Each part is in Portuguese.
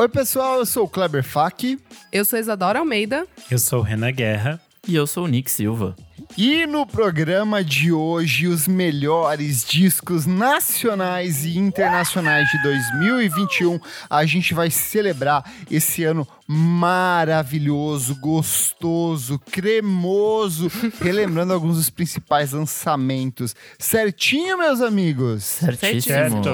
Oi, pessoal, eu sou o Kleber Fak. Eu sou Isadora Almeida. Eu sou o Renan Guerra. E eu sou o Nick Silva. E no programa de hoje, os melhores discos nacionais e internacionais de 2021. A gente vai celebrar esse ano maravilhoso, gostoso, cremoso, relembrando alguns dos principais lançamentos. Certinho, meus amigos? Certíssimo. Certo.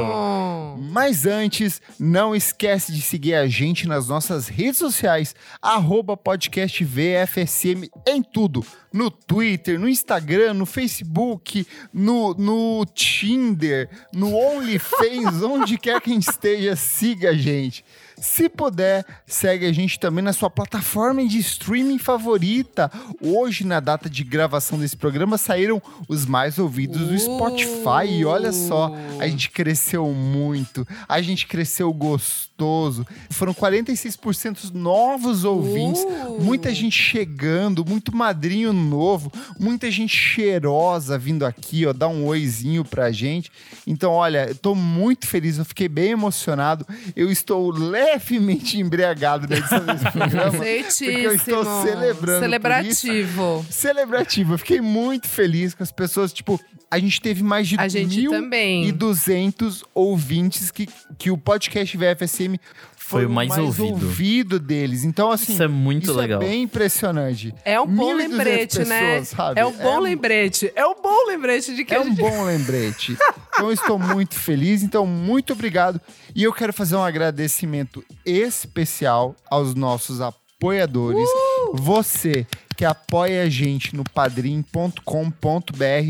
Mas antes, não esquece de seguir a gente nas nossas redes sociais, arroba podcast VFSM em tudo. No Twitter, no Instagram, no Facebook, no, no Tinder, no OnlyFans, onde quer que a gente esteja, siga a gente. Se puder, segue a gente também na sua plataforma de streaming favorita. Hoje, na data de gravação desse programa, saíram os mais ouvidos do Spotify. E olha só, a gente cresceu muito, a gente cresceu gostoso. Foram 46% novos ouvintes, Uh. muita gente chegando, muito madrinho novo, muita gente cheirosa vindo aqui, ó, dar um oizinho pra gente. Então, olha, eu tô muito feliz, eu fiquei bem emocionado. Eu estou levemente embriagado na edição desse programa. Porque eu estou celebrando. Celebrativo. Celebrativo. Eu fiquei muito feliz com as pessoas. Tipo, a gente teve mais de A gente mil também. e 200 ouvintes que, que o podcast VFSM foi, Foi o mais ouvido. ouvido deles. Então, assim. Isso é muito isso legal. É bem impressionante. É um bom 1.200 lembrete, né? pessoas, sabe? É um bom lembrete. É um bom lembrete de que É a um gente... bom lembrete. Então, eu estou muito feliz. Então, muito obrigado. E eu quero fazer um agradecimento especial aos nossos apoiadores. Uh! Você que apoia a gente no padrim.com.br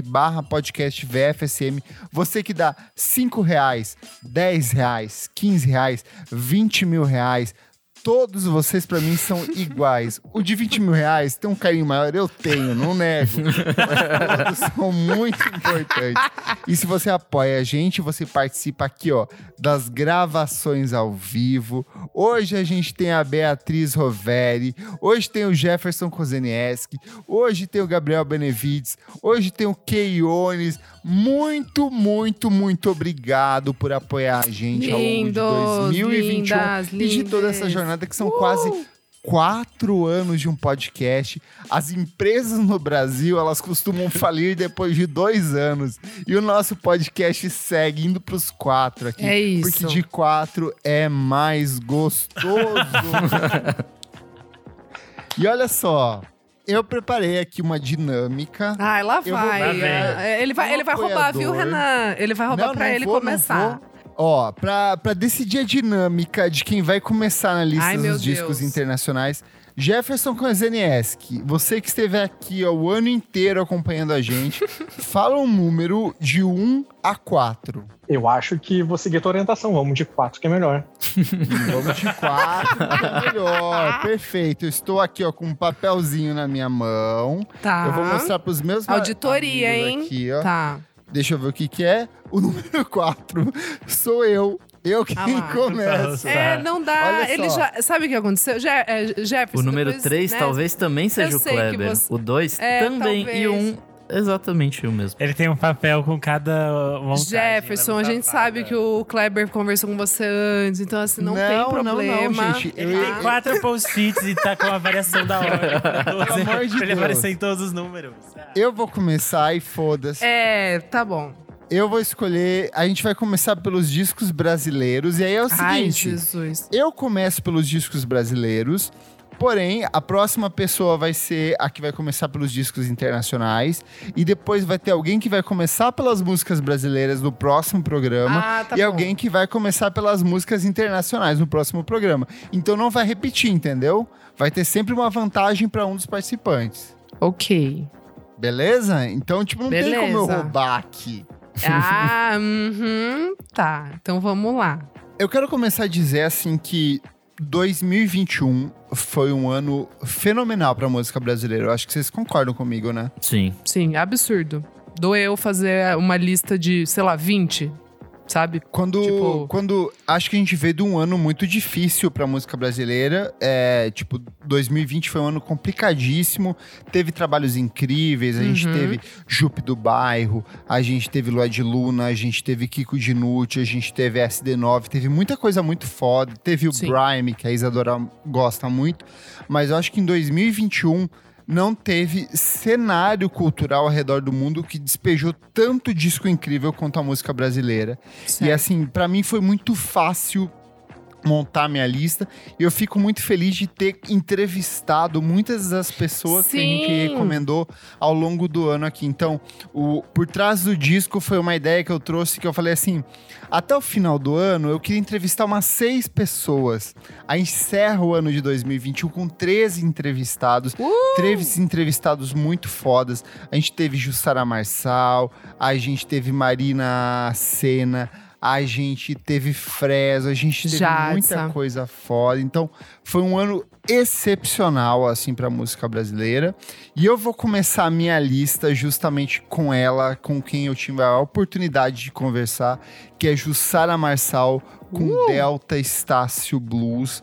barra podcast VFSM. Você que dá 5 reais, 10 reais, 15 reais, 20 mil reais. Todos vocês, pra mim, são iguais. O de 20 mil reais tem um carinho maior, eu tenho, não nego. Mas todos são muito importantes. E se você apoia a gente, você participa aqui, ó, das gravações ao vivo. Hoje a gente tem a Beatriz Roveri, hoje tem o Jefferson Kozenieski, hoje tem o Gabriel Benevides, hoje tem o Keiones. Muito, muito, muito obrigado por apoiar a gente ao longo de Lindos, 2021 lindas, e de toda essa lindes. Que são quase quatro anos de um podcast. As empresas no Brasil, elas costumam falir depois de dois anos. E o nosso podcast segue indo pros quatro aqui. É isso. Porque de quatro é mais gostoso. e olha só, eu preparei aqui uma dinâmica. Ai, lá vou- vai. É, Ele vai, ele vai roubar, viu. Renan? Ele vai roubar Não, não ele vou, não começar. vou. Ó, pra, pra decidir a dinâmica de quem vai começar na lista Ai, dos discos Deus. internacionais, Jefferson Kozenieski, você que esteve aqui ó, o ano inteiro acompanhando a gente, fala um número de 1 a 4. Eu acho que vou seguir a tua orientação. Vamos de quatro, que é melhor. Vamos de 4, que é melhor. Perfeito. Eu estou aqui ó, com um papelzinho na minha mão. Tá. Eu vou mostrar pros meus ma- Auditoria, amigos hein? Aqui, ó. Tá. Deixa eu ver o que, que é. O número 4 sou eu. Eu quem Ah começa. É, não dá. Olha Ele já. Sabe o que aconteceu? Je, é, Jefferson. O número depois, 3 né? talvez também seja Eu o Kleber. você- O 2 É, também. E o talvez. 1 exatamente o mesmo. Ele tem um papel com cada. Jefferson, né, a gente sabe que o Kleber conversou com você antes, então assim, não, tem Não, não, problema. não, gente. Ele Eu- tem quatro post-its e tá com a variação da hora. Pelo amor de pra ele Deus. aparecer em todos os números. Eu vou começar e foda-se. É, tá bom. Eu vou escolher. A gente vai começar pelos discos brasileiros. E aí é o Ai, seguinte: Jesus. eu começo pelos discos brasileiros. Porém, a próxima pessoa vai ser a que vai começar pelos discos internacionais. E depois vai ter alguém que vai começar pelas músicas brasileiras no próximo programa. Ah, tá e bom. alguém que vai começar pelas músicas internacionais no próximo programa. Então não vai repetir, entendeu? Vai ter sempre uma vantagem para um dos participantes. Ok. Beleza? Então, tipo, não tem como eu Beleza. roubar aqui. Ah, uhum. Tá, então vamos lá. Eu quero começar a dizer assim que 2021 foi um ano fenomenal pra música brasileira. Eu acho que vocês concordam comigo, né? Sim. Sim, absurdo. Doeu fazer uma lista de, sei lá, 20. Sabe? Quando, Tipo- quando acho que a gente veio de um ano muito difícil pra música brasileira, é, tipo, 2020 foi um ano complicadíssimo, teve trabalhos incríveis, a gente Uhum. teve Jupe do Bairro, a gente teve Lua de Luna, a gente teve Kiko Dinucci, a gente teve SD9, teve muita coisa muito foda, teve o Sim. Que a Isadora gosta muito, mas eu acho que em 2021 não teve cenário cultural ao redor do mundo que despejou tanto disco incrível quanto a música brasileira. E Certo. assim, pra mim foi muito fácil montar minha lista e eu fico muito feliz de ter entrevistado muitas das pessoas que a gente Sim. recomendou ao longo do ano aqui. Então, o por trás do disco foi uma ideia que eu trouxe que eu falei assim, até o final do ano eu queria entrevistar umas seis pessoas. Aí encerra o ano de 2021 com 13 entrevistados, Uh! 13 entrevistados muito fodas. A gente teve Jussara Marçal, a gente teve Marina Senna, a gente teve Fresno, a gente teve muita coisa foda. Então, foi um ano excepcional, assim, pra música brasileira. E eu vou começar a minha lista justamente com ela, com quem eu tive a oportunidade de conversar, que é Jussara Marçal com Delta Estácio Blues.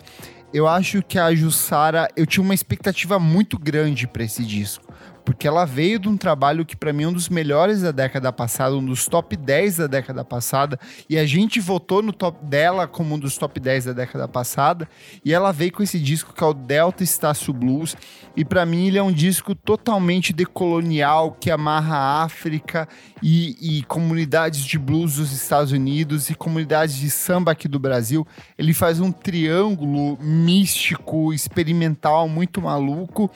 Eu acho que a Jussara, eu tinha uma expectativa muito grande pra esse disco. Porque ela veio de um trabalho que pra mim é um dos melhores da década passada, um dos top 10 da década passada, e a gente votou no top dela como um dos top 10 da década passada, e ela veio com esse disco que é o Delta Estácio Blues, e pra mim ele é um disco totalmente decolonial, que amarra a África e, e comunidades de blues dos Estados Unidos e comunidades de samba aqui do Brasil. Ele faz um triângulo místico, experimental, muito maluco.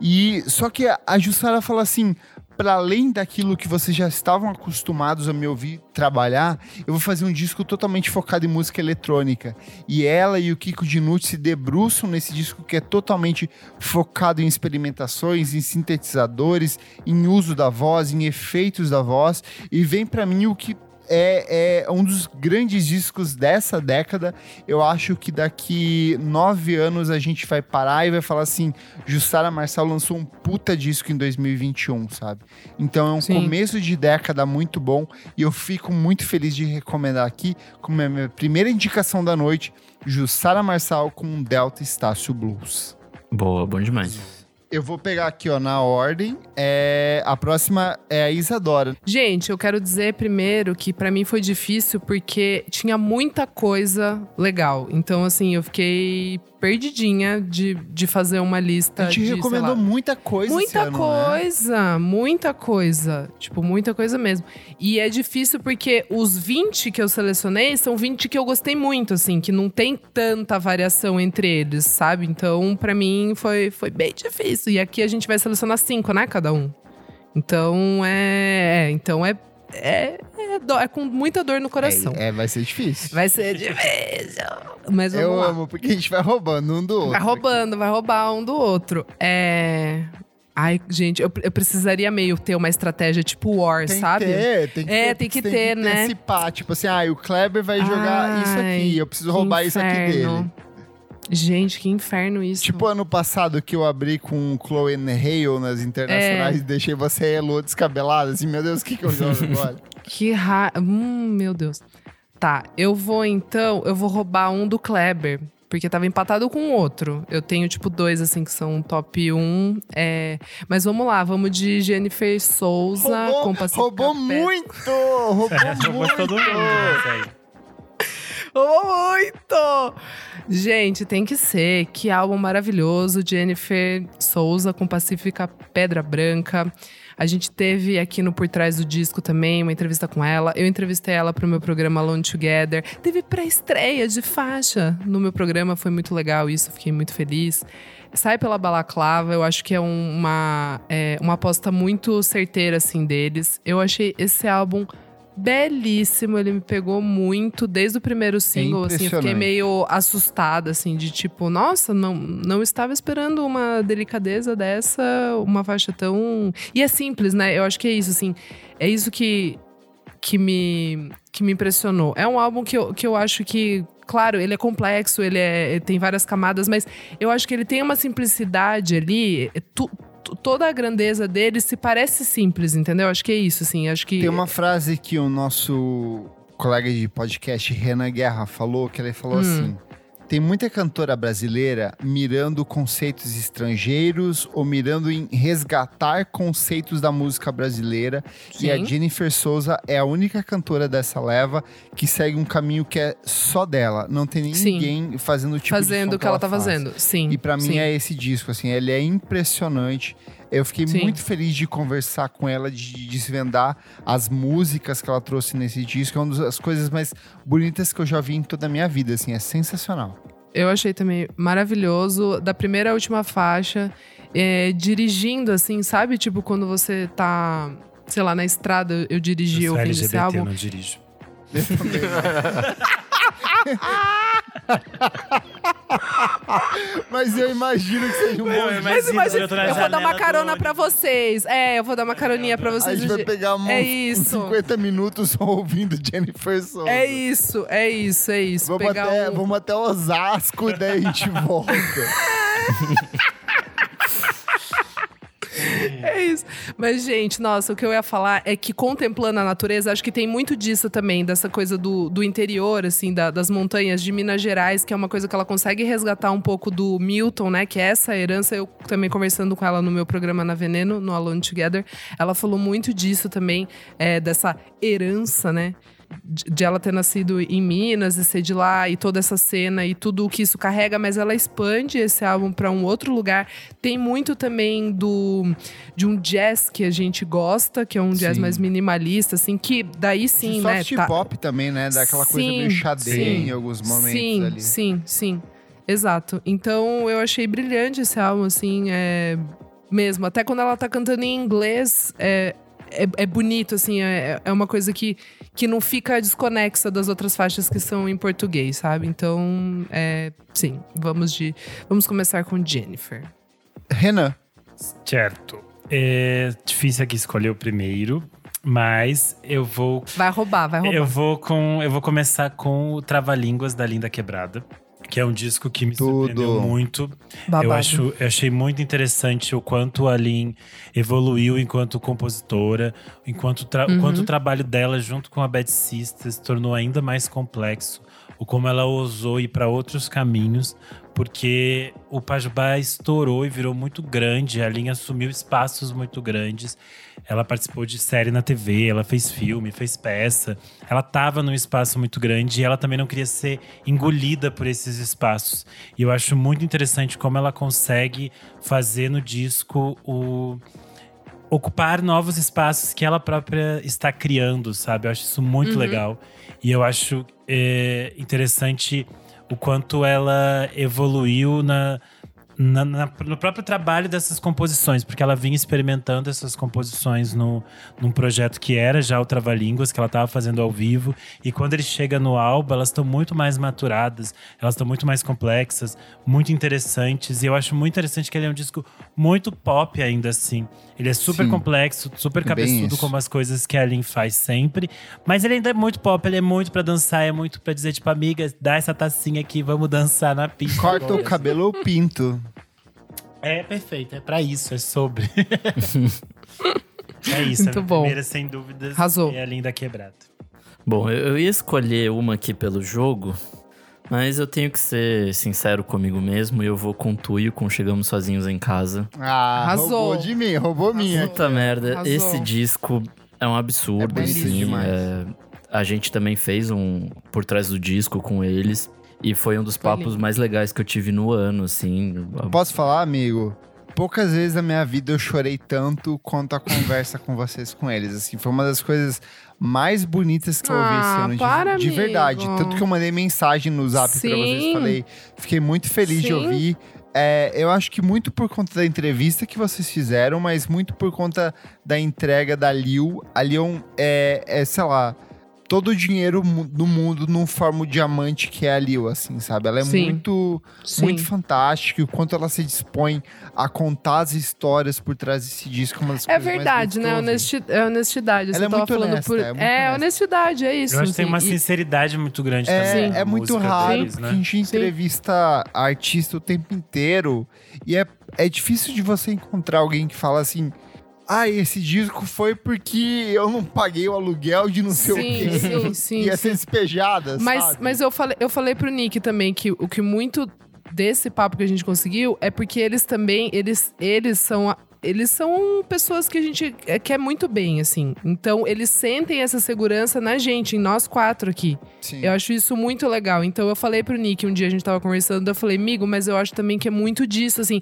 E só que a- Jussara fala assim, para além daquilo que vocês já estavam acostumados a me ouvir trabalhar, eu vou fazer um disco totalmente focado em música eletrônica. E ela e o Kiko Dinucci se debruçam nesse disco que é totalmente focado em experimentações, em sintetizadores, em uso da voz, em efeitos da voz, e vem para mim o que é, é um dos grandes discos dessa década. Eu acho que daqui nove anos a gente vai parar e vai falar assim: Jussara Marçal lançou um puta disco em 2021, sabe? Então é um Sim. começo de década muito bom e eu fico muito feliz de recomendar aqui, como é a minha primeira indicação da noite, Jussara Marçal com Delta Estácio Blues. Boa, bom demais. Eu vou pegar aqui, ó, na ordem. É, a próxima é a Isadora. Gente, eu quero dizer primeiro que pra mim foi difícil porque tinha muita coisa legal. Então, assim, eu fiquei perdidinha de, de fazer uma lista. A gente de, recomendou lá, muita coisa Muita ano, né? coisa, muita coisa. Tipo, muita coisa mesmo. E é difícil porque os 20 que eu selecionei são 20 que eu gostei muito, assim, que não tem tanta variação entre eles, sabe? Então, pra mim, foi, foi bem difícil. E aqui a gente vai selecionar cinco, né, cada um. Então, é. é, Então, é. É, é, do- é com muita dor no coração. É, é, vai ser difícil. Vai ser difícil. Mas vamos Eu lá. amo, porque a gente vai roubando um do outro. Vai roubando, vai roubar um do outro. É. Ai, gente, eu, eu precisaria meio ter uma estratégia tipo War, Tem sabe? que ter, tem que É, ter. tem que tem ter, né? antecipar. Tipo assim, ah, o Kleber vai jogar isso Ai, aqui, eu preciso que roubar isso aqui inferno. dele. Gente, que inferno isso. Tipo ano passado que eu abri com Chloe Hale nas internacionais É. e deixei você e a Elô descabelada, assim, meu Deus, o que, que eu jogo agora? que ra... Hum, meu Deus. Tá, eu vou então, eu vou roubar um do Kleber. Porque tava empatado com o outro. Eu tenho, tipo, dois, assim, que são top 1. É... Mas vamos lá, vamos de Jennifer Souza com Pacífica roubou muito! Roubou muito! todo mundo. Muito! Gente, tem que ser. Que álbum maravilhoso. Jennifer Souza com Pacífica Pedra Branca. A gente teve aqui no Por Trás do Disco também uma entrevista com ela. Eu entrevistei ela pro meu programa Alone Together. Teve pré-estreia de faixa no meu programa. Foi muito legal isso. Fiquei muito feliz. Sai pela balaclava. Eu acho que é uma, é, uma aposta muito certeira, assim, deles. Eu achei esse álbum belíssimo, ele me pegou muito desde o primeiro single, assim, eu fiquei meio assustada, assim, de tipo, nossa, não, não estava esperando uma delicadeza dessa, uma faixa tão. E é simples, né? Eu acho que é isso, assim, é isso que, que, me, que me impressionou. É um álbum que eu, que eu acho que. Claro, ele é complexo, ele, é, ele tem várias camadas, mas eu acho que ele tem uma simplicidade ali. é tu- toda a grandeza dele se parece simples, entendeu? Acho que é isso, assim. Acho que. Tem uma frase que o nosso colega de podcast, Renan Guerra, falou, que ele falou Hum. assim: tem muita cantora brasileira mirando conceitos estrangeiros ou mirando em resgatar conceitos da música brasileira. E a Sim. Jennifer Souza é a única cantora dessa leva que segue um caminho que é só dela. Não tem Sim. ninguém fazendo o tipo de fazendo o que ela tá faz. fazendo. Sim. E pra mim sim. é esse disco, assim, ele é impressionante. Eu fiquei Sim. muito feliz de conversar com ela, de desvendar as músicas que ela trouxe nesse disco. É uma das coisas mais bonitas que eu já vi em toda a minha vida, assim, é sensacional. Eu achei também maravilhoso. Da primeira à última faixa, é, dirigindo, assim, sabe? Tipo, quando você tá, sei lá, na estrada, eu dirigi Eu sou ouvindo esse álbum. não dirijo. Mas eu imagino que seja um bom. Mas imagina, eu eu vou dar uma carona pra vocês. É, eu vou dar uma caroninha pra A vocês. gente vai pegar É uns isso. 50 minutos só ouvindo Jennifer Souza. É isso, é isso, é isso. Vamos Pegar até, um- vamos até Osasco e daí a gente volta. É isso. Mas, gente, nossa, o que eu ia falar é que contemplando a natureza, acho que tem muito disso também, dessa coisa do, do interior, assim, da- das montanhas de Minas Gerais, que é uma coisa que ela consegue resgatar um pouco do Milton, né? Que é essa herança. Eu também conversando com ela no meu programa na Veneno, no Alone Together, ela falou muito disso também, é, dessa herança, né? De ela ter nascido em Minas e ser de lá e toda essa cena e tudo o que isso carrega, mas ela expande esse álbum para um outro lugar. Tem muito também do de um jazz que a gente gosta, que é um jazz Sim. mais minimalista, assim, que daí sim, De né? soft tá- pop também, né? Daquela coisa Sim, meio xadrez sim. em alguns momentos sim, ali. Sim, sim, Exato. Então eu achei brilhante esse álbum, assim, é... mesmo. Até quando ela tá cantando em inglês, é, é, é bonito, assim, é, é uma coisa que, que não fica desconexa das outras faixas que são em português, sabe? Então, é, sim, vamos de. Vamos começar com Jennifer. Renan, Certo. É difícil aqui escolher o primeiro, mas eu vou Vai roubar, vai roubar. eu vou com eu vou começar com o Trava-línguas da Linda Quebrada, que é um disco que me Tudo. surpreendeu muito. Babado. Eu acho, eu achei muito interessante o quanto a Lin evoluiu enquanto compositora, enquanto tra- Uhum. o quanto o trabalho dela junto com a Bad Sisters se tornou ainda mais complexo, o como ela ousou ir para outros caminhos, porque o Pajubá estourou e virou muito grande, a Lin assumiu espaços muito grandes. Ela participou de série na TV, ela fez filme, fez peça. Ela estava num espaço muito grande e ela também não queria ser engolida por esses espaços. E eu acho muito interessante como ela consegue fazer no disco o ocupar novos espaços que ela própria está criando, sabe? Eu acho isso muito Uhum. legal. E eu acho é, interessante o quanto ela evoluiu na, na- na- no próprio trabalho dessas composições, porque ela vinha experimentando essas composições no, num projeto que era já o Trava-Línguas, que ela estava fazendo ao vivo. E quando ele chega no álbum, elas estão muito mais maturadas, elas estão muito mais complexas, muito interessantes. E eu acho muito interessante que ele é um disco muito pop ainda assim. Ele é super Sim. complexo, super cabeçudo, como as coisas que a Lin faz sempre. Mas ele ainda é muito pop, ele é muito pra dançar, é muito pra dizer, tipo, amiga, dá essa tacinha aqui, vamos dançar na pista. corta o cabelo ou pinto? É perfeito, é pra isso, é sobre. é isso, Muito a bom. primeira, sem dúvidas, Arrasou. é a Linda Quebrada. Bom, eu eu ia escolher uma aqui pelo jogo, mas eu tenho que ser sincero comigo mesmo e eu vou com Tuyo, com Chegamos Sozinhos em Casa. Ah, Arrasou. roubou de mim, roubou minha. Puta merda, Arrasou. esse disco é um absurdo, É assim. é, a gente também fez um por trás do disco com eles. E foi um dos Foi papos lindo. mais legais que eu tive no ano, assim. Posso falar, amigo? Poucas vezes na minha vida eu chorei tanto quanto a conversa com vocês com eles. Assim, foi uma das coisas mais bonitas que eu ouvi esse Ah, ano. de- para, de, verdade. amigo. Tanto que eu mandei mensagem no zap pra vocês. Sim. Falei, fiquei muito feliz de Sim. ouvir. É, eu acho que muito por conta da entrevista que vocês fizeram, mas muito por conta da entrega da Lil. A Lil é, é sei lá, todo o dinheiro do mundo não forma o diamante que é a Lil, assim, sabe? Ela é Sim. muito Sim. muito fantástico, e o quanto ela se dispõe a contar as histórias por trás desse disco, uma das É verdade, né? Honesti é honestidade. Ela é muito falando honesta, por. é muito É, honesta. honestidade, é isso. Eu acho que tem assim, uma e- sinceridade muito grande também. É, na é muito raro, deles, porque né? a gente entrevista artista o tempo inteiro. E é, é difícil de você encontrar alguém que fala assim: Ah, esse disco foi porque eu não paguei o aluguel de não sei o Sim, quê. sim, sim, Ia ser despejada, Mas, sabe? mas eu, falei, eu falei pro Nick também que o que muito desse papo que a gente conseguiu é porque eles também, eles, eles são. Eles são pessoas que a gente é, quer muito bem, assim. Então, eles sentem essa segurança na gente, em nós quatro aqui. Sim. Eu acho isso muito legal. Então, eu falei pro Nick, um dia a gente tava conversando, eu falei, amigo, mas eu acho também que é muito disso, assim.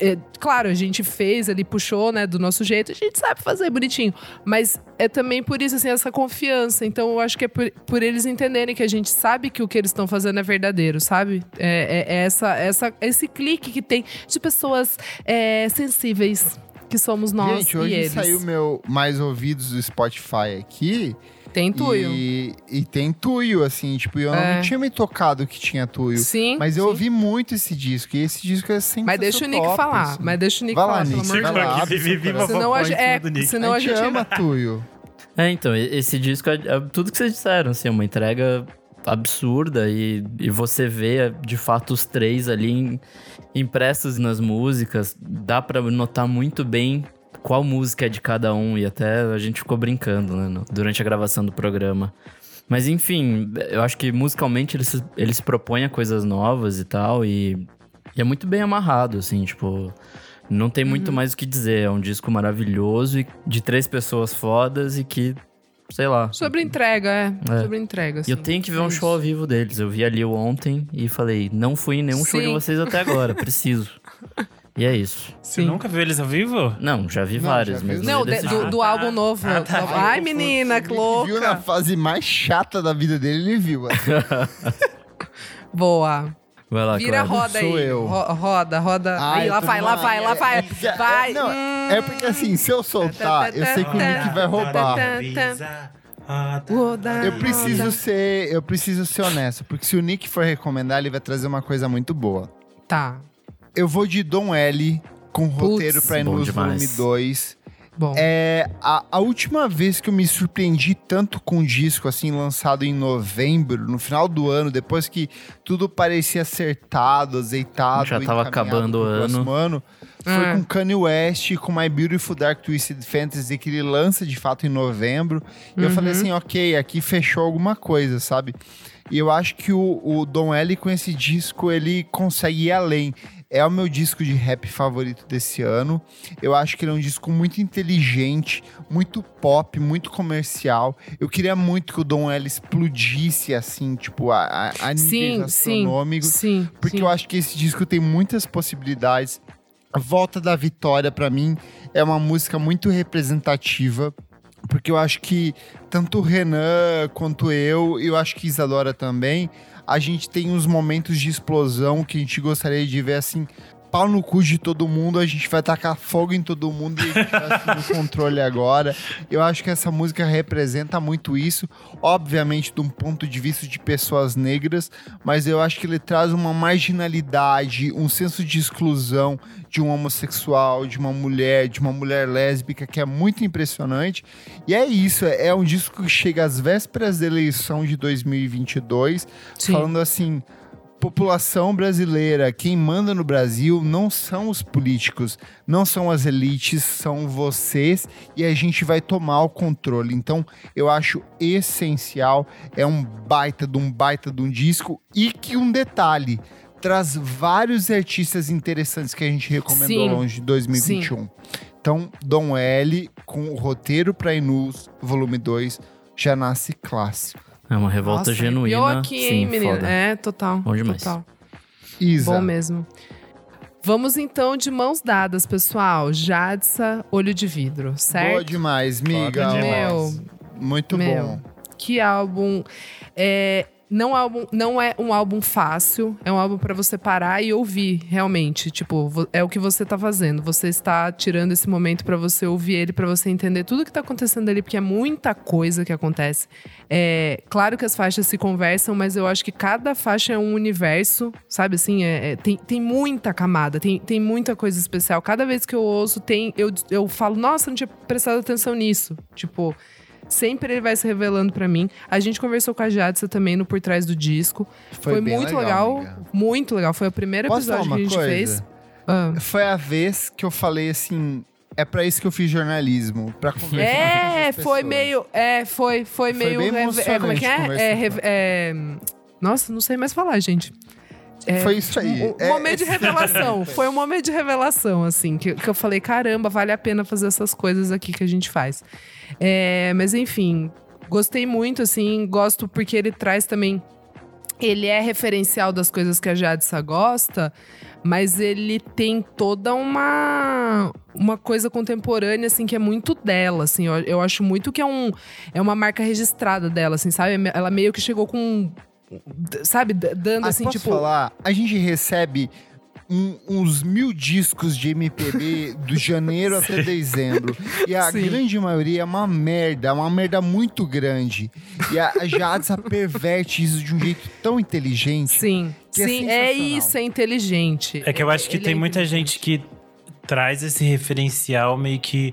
É, claro, a gente fez ali, puxou, né, do nosso jeito, a gente sabe fazer bonitinho. Mas é também por isso, assim, essa confiança. Então, eu acho que é por, por eles entenderem que a gente sabe que o que eles estão fazendo é verdadeiro, sabe? É, é- é essa, essa, esse clique que tem de pessoas é, sensíveis, que somos nós Gente, e hoje eles. saiu meu mais ouvidos do Spotify aqui. Tem tuio. E, e tem tuio, assim, tipo, eu É. não tinha me tocado que tinha tuio. Sim. Mas eu sim. ouvi muito esse disco, e esse disco é sempre Mas deixa o Nick top, falar. assim. Mas deixa o Nick Vai lá, falar, Nick, amor de vai lá. que abre vive coração. Senão a, é, do Nick. senão a gente ama tuio. É, então, e- esse disco é, é tudo que vocês disseram, assim, é uma entrega absurda e, e você vê, de fato, os três ali em- impressos nas músicas. Dá pra notar muito bem qual música é de cada um e até a gente ficou brincando, né, durante a gravação do programa. Mas enfim, eu acho que musicalmente eles, eles propõem a coisas novas e tal e, e é muito bem amarrado, assim, tipo... Não tem Uhum. muito mais o que dizer. É um disco maravilhoso e de três pessoas fodas e que, sei lá. Sobre entrega, é. É. Sobre entrega. E Assim. eu tenho que ver um É show ao vivo deles. Eu vi ali ontem e falei, não fui em nenhum show de Sim. vocês até agora, preciso. E é isso. Você Sim. nunca viu eles ao vivo? Não, já vi Não, vários, já mas viu? não Não, vi de- do, do álbum novo. Ah, tá. Novo. Ai, menina, que louca. Viu na fase mais chata da vida dele, ele viu. assim. Boa. Vai lá, Vira a roda sou aí. eu. Ro- roda, roda. Ah, aí, eu lá tô vai, lá numa- vai, lá é- vai. é- é- vai. não. É porque assim, se eu soltar, eu sei que o Nick vai roubar. Eu preciso ser, eu preciso ser honesto, porque se o Nick for recomendar, ele vai trazer uma coisa muito boa. Tá. Eu vou de Dom L com roteiro pra bom Inus demais. Volume 2. Bom. É a, a última vez que eu me surpreendi tanto com um disco assim lançado em novembro, no final do ano, depois que tudo parecia acertado, azeitado, Já tava acabando o próximo ano, foi É. com Kanye West, com My Beautiful Dark Twisted Fantasy que ele lança de fato em novembro. E eu falei assim, ok, aqui fechou alguma coisa, sabe? E eu acho que o, o Don L com esse disco ele consegue ir além. É o meu disco de rap favorito desse ano. Eu acho que ele é um disco muito inteligente, muito pop, muito comercial. Eu queria muito que o Don L explodisse assim, tipo, a, a, a níveis Sim, sim. astronômicos. Sim. Porque sim. eu acho que esse disco tem muitas possibilidades. A Volta da Vitória, pra mim, é uma música muito representativa. Porque eu acho que tanto o Renan quanto eu, eu acho que Isadora também, a gente tem uns momentos de explosão que a gente gostaria de ver assim. Pau no cu de todo mundo, a gente vai tacar fogo em todo mundo e a gente vai assumir o controle agora. Eu acho que essa música representa muito isso, obviamente de um ponto de vista de pessoas negras, mas eu acho que ele traz uma marginalidade, um senso de exclusão de um homossexual, de uma mulher, de uma mulher lésbica, que é muito impressionante. E é isso, é é um disco que chega às vésperas da eleição de 2022, Sim. falando assim. População brasileira, quem manda no Brasil não são os políticos, não são as elites, são vocês e a gente vai tomar o controle. Então, eu acho essencial, é um baita de um baita de um disco e que um detalhe, traz vários artistas interessantes que a gente recomendou Sim. ao longo de 2021. Então, Dom L com o roteiro para Inus, volume 2, já nasce clássico. É uma revolta Nossa, genuína. aqui, Sim, hein, menina? foda. É, total. Bom demais. Total. Isa, Bom mesmo. Vamos então de mãos dadas, pessoal. Jadsa, olho de vidro, boa certo? demais, miga. Foda Meu, Muito Meu. bom. que álbum. É, não, álbum, não é um álbum fácil, é um álbum pra você parar e ouvir, realmente. Tipo, é o que você tá fazendo. Você está tirando esse momento pra você ouvir ele, pra você entender tudo que tá acontecendo ali, porque é muita coisa que acontece. É, claro que as faixas se conversam, mas eu acho que cada faixa é um universo, sabe assim? É, é- tem, tem muita camada, tem, tem muita coisa especial. Cada vez que eu ouço, tem, eu, eu falo, nossa, não tinha prestado atenção nisso. Tipo. Sempre ele vai se revelando pra mim. A gente conversou com a Jadsa também no Por Trás do Disco. Foi, bem muito legal. amiga. muito legal. Foi o primeiro Posso episódio que a gente coisa? fez. Ah, Foi a vez que eu falei assim, É pra isso que eu fiz jornalismo, pra conversar com É, essas foi meio. É, foi, foi, Foi meio. é, como é que é? É, reve- é, Nossa, não sei mais falar, gente. É, Foi isso aí. Um, um É, momento de revelação. Foi um momento de revelação, assim, que, que eu falei: caramba, vale a pena fazer essas coisas aqui que a gente faz. É, mas enfim, gostei muito, assim, gosto porque ele traz também. Ele é referencial das coisas que a Jadissa gosta, mas ele tem toda uma uma coisa contemporânea assim que é muito dela, assim. Eu, eu acho muito que é um é uma marca registrada dela, assim, sabe? Ela meio que chegou com sabe, dando Ah, assim, posso tipo, falar? A gente recebe um- uns mil discos de MPB do janeiro até dezembro. E a Sim. grande maioria é uma merda, é uma merda muito grande. E a, a Jadsa perverte isso de um jeito tão inteligente. sim. que é sim, é, sensacional. isso, é inteligente. É que eu acho que Ele tem é muita gente que traz esse referencial meio que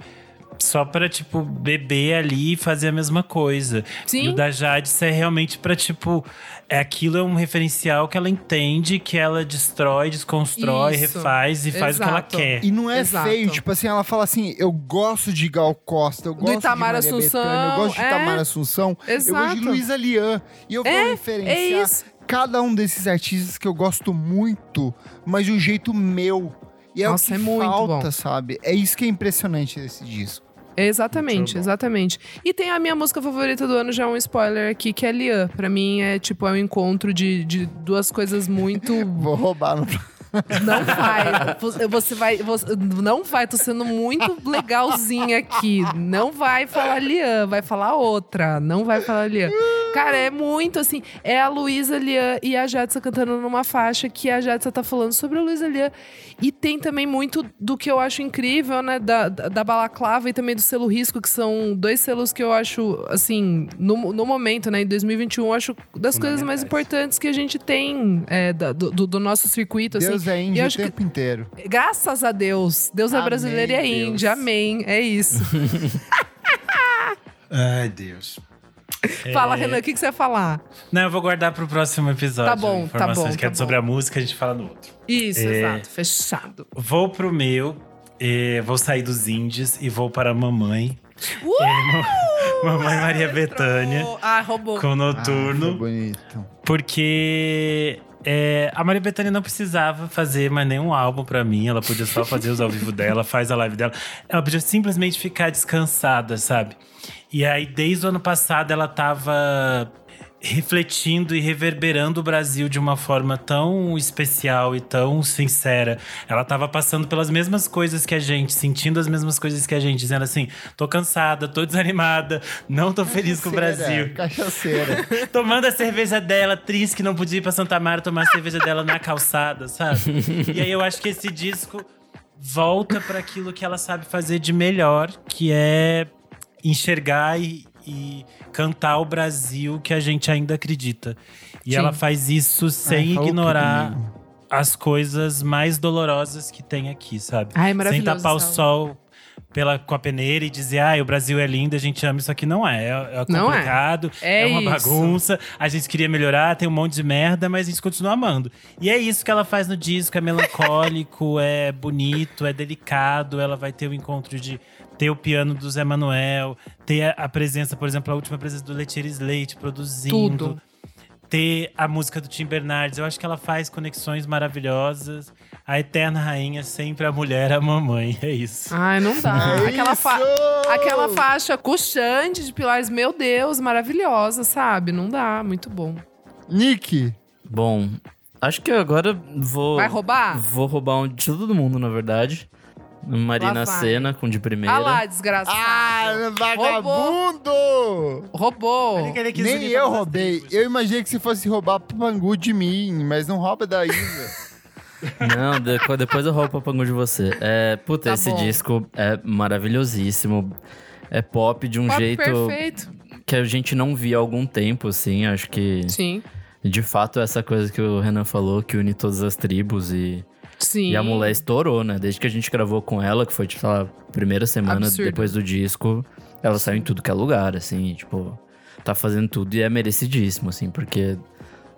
só pra, tipo, beber ali e fazer a mesma coisa. Sim. E o da Jade, isso é realmente pra, tipo, é aquilo é um referencial que ela entende, que ela destrói, desconstrói, Isso. refaz e faz o que ela Exato. quer. E não é Exato. feio, tipo assim, ela fala assim: eu gosto de Gal Costa, eu gosto Itamar de Maria Assunção, Bethânia, eu gosto de é. Itamar Assunção, eu gosto de Exato. Luísa Lian. E eu vou É, referenciar é isso. cada um desses artistas que eu gosto muito, mas de um jeito meu. E é Nossa, o que é muito falta, bom. sabe? É isso que é impressionante desse disco. Exatamente, exatamente. E tem a minha música favorita do ano, já é um spoiler aqui, que é Lian. Pra mim é tipo, é um encontro de, de duas coisas muito. Vou roubar no. Não vai. Você- Você vai. Você, não vai, tô sendo muito legalzinha aqui. Não vai falar Lian, vai falar outra. Não vai falar Lian. Cara, é muito assim. É a Luísa Lian e a Jadsa cantando numa faixa que a Jadsa tá falando sobre a Luísa Lian. E tem também muito do que eu acho incrível, né? Da, da, Balaclava e também do selo Risco, que são dois selos que eu acho, assim, no, no momento, né? Em 2021, eu acho das coisas mais importantes que a gente tem é, da- do, do- do nosso circuito, assim. Deus é E índio o acho que- tempo inteiro. Graças a Deus. Deus é brasileiro e é índio. Amém. É isso. Ai, Deus. Fala, É, Renan, o que, que você ia falar? Não, eu vou guardar pro próximo episódio. Tá bom, tá Informações bom, que é tá sobre bom. a música, a gente fala no outro. Isso, É. exato. Fechado. Vou pro meu, eh, vou sair dos indies e vou para a mamãe. Uh! Ma- mamãe Maria Bethânia, Ah, roubou. com Ah, Noturno. foi bonito. Porque é, a Maria Bethânia não precisava fazer mais nenhum álbum pra mim. Ela podia só fazer os ao vivo dela, faz a live dela. Ela podia simplesmente ficar descansada, sabe? E aí, desde o ano passado, ela tava refletindo e reverberando o Brasil de uma forma tão especial e tão sincera. Ela tava passando pelas mesmas coisas que a gente, sentindo as mesmas coisas que a gente, dizendo assim: tô cansada, tô desanimada, não tô feliz com o Brasil Cachaceira. tomando a cerveja dela, triste que não podia ir pra Santa Mara tomar a cerveja dela na calçada, sabe? E aí eu acho que esse disco volta para aquilo que ela sabe fazer de melhor, que é enxergar e, e cantar o Brasil que a gente ainda acredita. E Sim. ela faz isso sem Ai, ignorar as coisas mais dolorosas que tem aqui, sabe? Ai, sem maravilhoso. tapar o sol pela, com a peneira e dizer, ah, o Brasil é lindo, a gente ama isso aqui. Não é. É, é é. complicado, É é, uma isso. bagunça. A gente queria melhorar, tem um monte de merda, mas a gente continua amando. E é isso que ela faz no disco: é melancólico, é bonito, é delicado. Ela vai ter o encontro de ter o piano do Zé Manuel, ter a, presença, por exemplo, a última presença do Letier Slate produzindo Tudo. ter a música do Tim Bernardes. Eu acho que ela faz conexões maravilhosas. A eterna rainha, sempre a mulher, a mamãe. É isso. Ai, não dá. É aquela, fa- aquela faixa cuxante de pilares, meu Deus, maravilhosa, sabe? Não dá, muito bom. Nick, Bom, acho que agora vou. Vai roubar? Vou roubar um de todo mundo, na verdade. Marina. Senna, com de primeira. Ah lá, desgraçado. Ah, vagabundo! Roubou. Nem eu roubei. Eu imaginei que você fosse roubar Pangu de mim, mas não rouba da Isa. Não, depois, depois eu roubo o papangu de você. É, puta, Tá esse bom. disco é maravilhosíssimo. É pop de um Pop jeito perfeito. que a gente não via há algum tempo, assim. Acho que, Sim. de fato, essa coisa que o Renan falou, que une todas as tribos e, Sim. e a mulher estourou, né? Desde que a gente gravou com ela, que foi, tipo, sei lá, primeira semana Absurdo. depois do disco, ela saiu em tudo que é lugar, assim, tipo, tá fazendo tudo e é merecidíssimo, assim, porque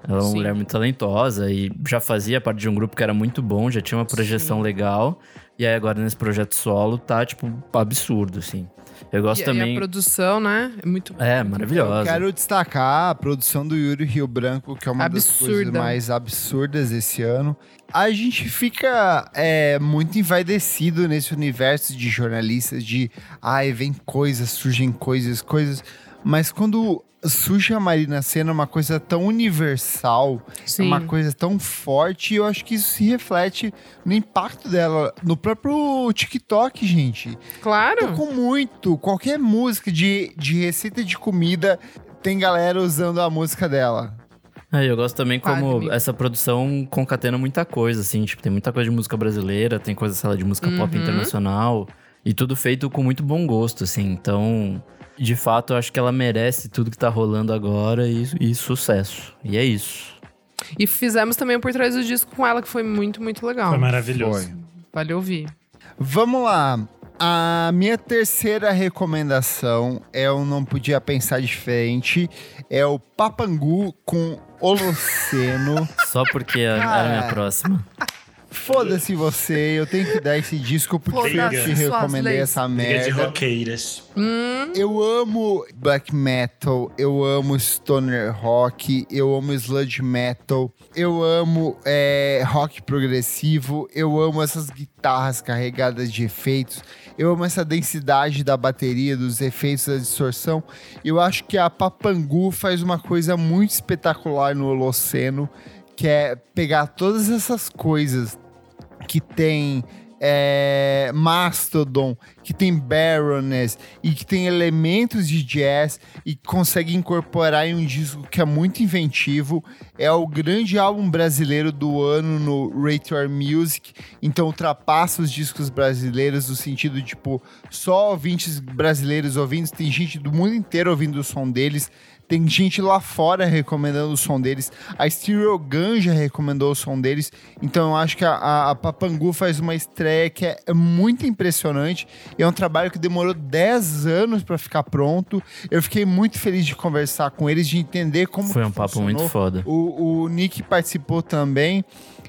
ela é uma Sim. mulher muito talentosa e já fazia parte de um grupo que era muito bom, já tinha uma projeção Sim. legal. E aí agora nesse projeto solo tá, tipo, absurdo, assim. Eu gosto e, também. E a produção, né? É muito É, Eu maravilhosa. quero destacar a produção do Yuri Rio Branco, que é uma das coisas Absurda. mais absurdas esse ano. A gente fica é, muito envaidecido nesse universo de jornalistas, de ai, vem coisas, surgem coisas, coisas. Mas quando surge a Marina Senna, uma coisa tão universal, Sim. é uma coisa tão forte, eu acho que isso se reflete no impacto dela, no próprio TikTok, gente. Claro. Tocou muito. Qualquer música de, de receita de comida tem galera usando a música dela. É, eu gosto também como Padme. essa produção concatena muita coisa, assim. Tipo, tem muita coisa de música brasileira, tem coisa, sei lá, de música pop Uhum. internacional. E tudo feito com muito bom gosto, assim. Então, de fato, eu acho que ela merece tudo que tá rolando agora e, e sucesso. E é isso. E fizemos também o Por Trás do Disco com ela, que foi muito, muito legal. Foi maravilhoso. Foi. Vale ouvir. Vamos lá. A minha terceira recomendação é eu não podia pensar diferente. É o Papangu com Holoceno. Só porque era a minha próxima. Foda-se você, eu tenho que dar esse disco porque eu te recomendei essa Briga de merda. roqueiras. Hum, Eu amo black metal, eu amo stoner rock, eu amo sludge metal, eu amo é, rock progressivo, eu amo essas guitarras carregadas de efeitos, eu amo essa densidade da bateria, dos efeitos da distorção. Eu acho que a Papangu faz uma coisa muito espetacular no Holoceno, que é pegar todas essas coisas que tem é, Mastodon, que tem Baroness e que tem elementos de jazz e consegue incorporar em um disco que é muito inventivo. É o grande álbum brasileiro do ano no Rate Your Music, então ultrapassa os discos brasileiros no sentido tipo, só ouvintes brasileiros ouvindo, tem gente do mundo inteiro ouvindo o som deles. Tem gente lá fora recomendando o som deles. A Stereo Gun já recomendou o som deles. Então eu acho que a, a, a Papangu faz uma estreia que é muito impressionante. É um trabalho que demorou 10 anos para ficar pronto. Eu fiquei muito feliz de conversar com eles, de entender como Foi que um papo muito foda. O, o Nick participou também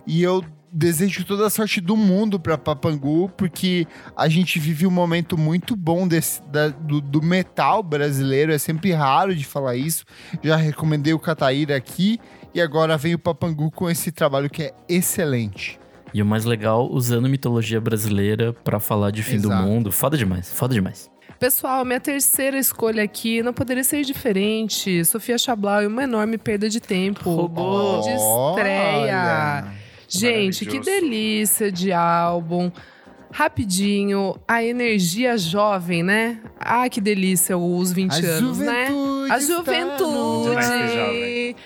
e eu desejo toda a sorte do mundo para Papangu, porque a gente vive um momento muito bom desse, da- do, do metal brasileiro. É sempre raro de falar isso. Já recomendei o Cataíra aqui e agora vem o Papangu com esse trabalho que é excelente. E o mais legal, usando mitologia brasileira pra falar de fim Exato. do mundo. Foda demais, foda demais. Pessoal, minha terceira escolha aqui não poderia ser diferente. Sofia Chablau e uma enorme perda de tempo. Roubou. De estreia. Olha. Gente, que delícia de álbum. Rapidinho, a energia jovem, né? Ah, que delícia os 20 A anos, né? A juventude.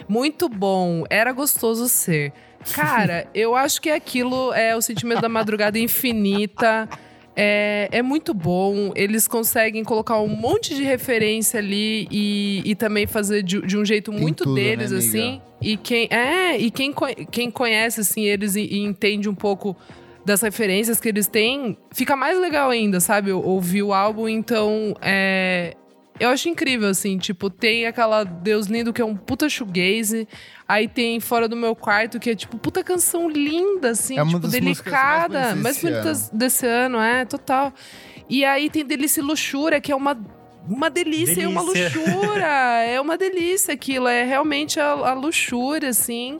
Muito bom. Era gostoso ser. Cara, eu acho que aquilo é o sentimento da madrugada infinita. É, é muito bom. Eles conseguem colocar um monte de referência ali e, e também fazer de, de um jeito Tem muito tudo, deles, né, assim. E quem é, e quem, quem conhece assim eles e, e entende um pouco das referências que eles têm, fica mais legal ainda, sabe? Ouvir o álbum, então é, eu acho incrível, assim, tipo, tem aquela Deus Lindo que é um puta shoegaze, aí tem Fora do Meu Quarto, que é tipo, puta canção linda, assim, É uma tipo, delicada, mais desse bonitas desse ano, é, total. E aí tem Delícia e Luxúria, que é uma, uma delícia, e uma Delícia. luxúria, é uma delícia aquilo, é realmente a, a luxúria, assim.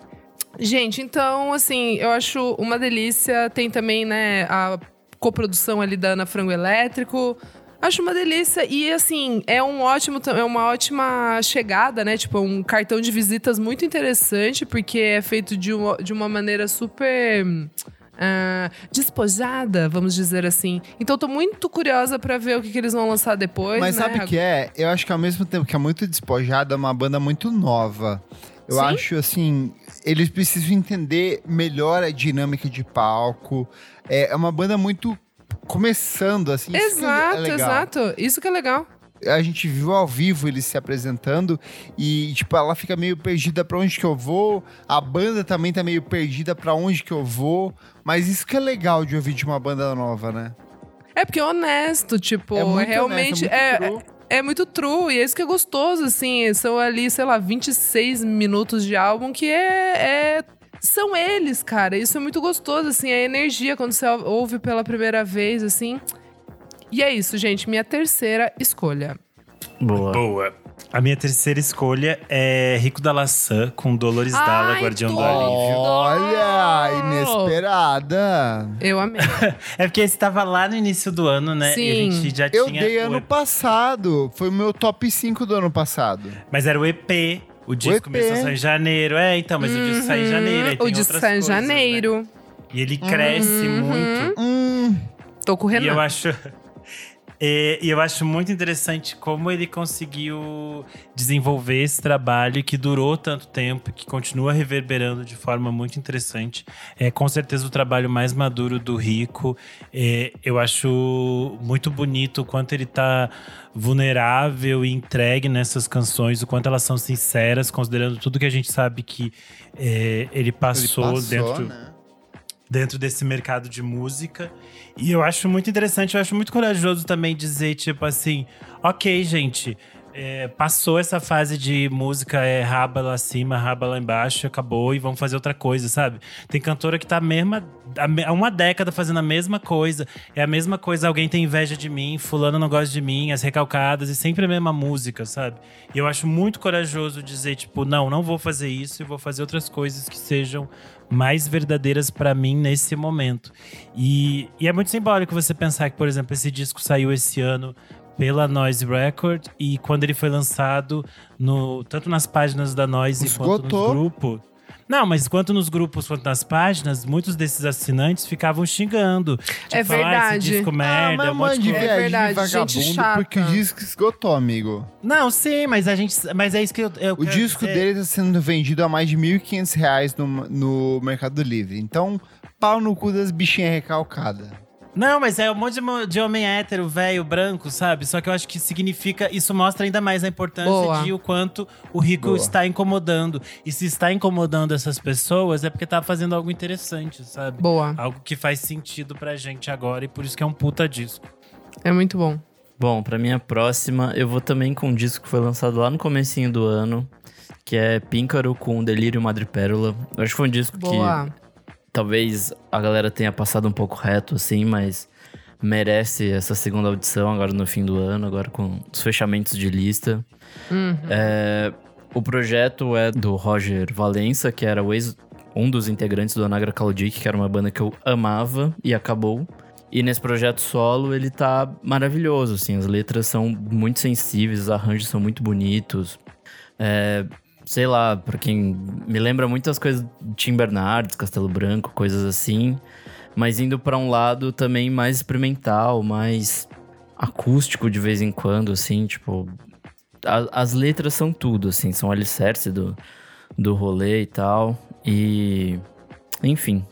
Gente, então, assim, eu acho uma delícia. Tem também, né, a coprodução ali da Ana Frango Elétrico. Acho uma delícia. E, assim, é um ótimo, é uma ótima chegada, né? Tipo, um cartão de visitas muito interessante, porque é feito de uma, de uma maneira super. ah, despojada, vamos dizer assim. Então, tô muito curiosa pra ver o que, que eles vão lançar depois. Mas né? sabe o que é? Eu acho que ao mesmo tempo que é muito despojada, é uma banda muito nova. Eu Sim. acho assim, eles precisam entender melhor a dinâmica de palco. É é uma banda muito começando, assim. isso é Exato, legal. exato. Isso que é legal. A gente viu ao vivo eles se apresentando e, tipo, ela fica meio perdida pra onde que eu vou. A banda também tá meio perdida pra onde que eu vou. Mas isso que é legal de ouvir de uma banda nova, né? É porque é honesto, tipo, É realmente honesto, é, muito true. é muito true, e é isso que é gostoso, assim. São ali, sei lá, 26 minutos de álbum que é, é são eles, cara. Isso é muito gostoso, assim, a energia quando você ouve pela primeira vez, assim. E é isso, gente. Minha terceira escolha. Boa. Boa. A minha terceira escolha é Rico da Laçã, com Dolores Dalla, Ai, Guardião do! Alívio. Olha, inesperada. Eu amei. É porque esse tava lá no início do ano, né? E a Sim. gente já Eu tinha. dei o ano EP, passado. Foi o meu top 5 do ano passado. Mas era o EP. O disco EP. começou a sair em janeiro. É, então, mas o disco saiu em janeiro. aí o tem de outras San coisas, né? Janeiro. E ele cresce Uhum. muito. Hum, Tô com o E eu Renan. acho. E e eu acho muito interessante como ele conseguiu desenvolver esse trabalho que durou tanto tempo, que continua reverberando de forma muito interessante. É com certeza o trabalho mais maduro do Rico. É, eu acho muito bonito o quanto ele tá vulnerável e entregue nessas canções, o quanto elas são sinceras, considerando tudo que a gente sabe que é, ele ele passou, passou, dentro né? Dentro desse mercado de música. E eu acho muito interessante, eu acho muito corajoso também dizer, tipo assim, ok, gente. é, passou essa fase de música é raba lá acima, raba lá embaixo, acabou e vamos fazer outra coisa, sabe? Tem cantora que tá mesma, há me- há uma década fazendo a mesma coisa. É a mesma coisa, alguém tem inveja de mim, fulano não gosta de mim, as recalcadas, e sempre a mesma música, sabe? E eu acho muito corajoso dizer, tipo, não, não vou fazer isso e vou fazer outras coisas que sejam mais verdadeiras pra mim nesse momento. E, e é muito simbólico você pensar que, por exemplo, esse disco saiu esse ano pela Noise Record e quando ele foi lançado no tanto nas páginas da Noise quanto Esgotou. nos grupos. Não, mas quanto nos grupos quanto nas páginas, muitos desses assinantes ficavam xingando. Tipo, É falar, "Ah, verdade. esse disco Ah, merda, mas um monte de coisa. É verdade, gente vagabundo, chata. porque o disco esgotou, amigo. Não, sim, mas a gente. Mas é isso que eu. eu O disco dizer. dele tá sendo vendido a mais de 1.500 reais no, no Mercado Livre. Então, pau no cu das bichinhas recalcadas. Não, mas é um monte de, homem hétero, velho, branco, sabe? Só que eu acho que significa. Isso mostra ainda mais a importância Boa. de o quanto o rico Boa. está incomodando. E se está incomodando essas pessoas, é porque tá fazendo algo interessante, sabe? Boa. Algo que faz sentido pra gente agora e por isso que é um puta disco. É muito bom. Bom, pra minha próxima, eu vou também com um disco que foi lançado lá no comecinho do ano, que é Píncaro com Delírio Madrepérola. Eu acho que foi um disco Boa. que talvez a galera tenha passado um pouco reto, assim, mas merece essa segunda audição agora no fim do ano, agora com os fechamentos de lista. Uhum. É, o projeto é do Roger Valença, que era o ex, um dos integrantes do Anagra Caldic, que era uma banda que eu amava e acabou. E nesse projeto solo ele tá maravilhoso, assim, as letras são muito sensíveis, os arranjos são muito bonitos. É, sei lá, pra quem me lembra muitas coisas de Tim Bernardes, Castelo Branco, coisas assim, mas indo pra um lado também mais experimental, mais acústico de vez em quando, assim, tipo, a- as letras são tudo, assim, são alicerce do, do rolê e tal. E. Enfim.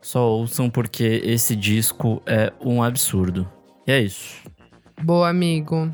Só ouçam porque esse disco é um absurdo. E é isso. Boa, amigo.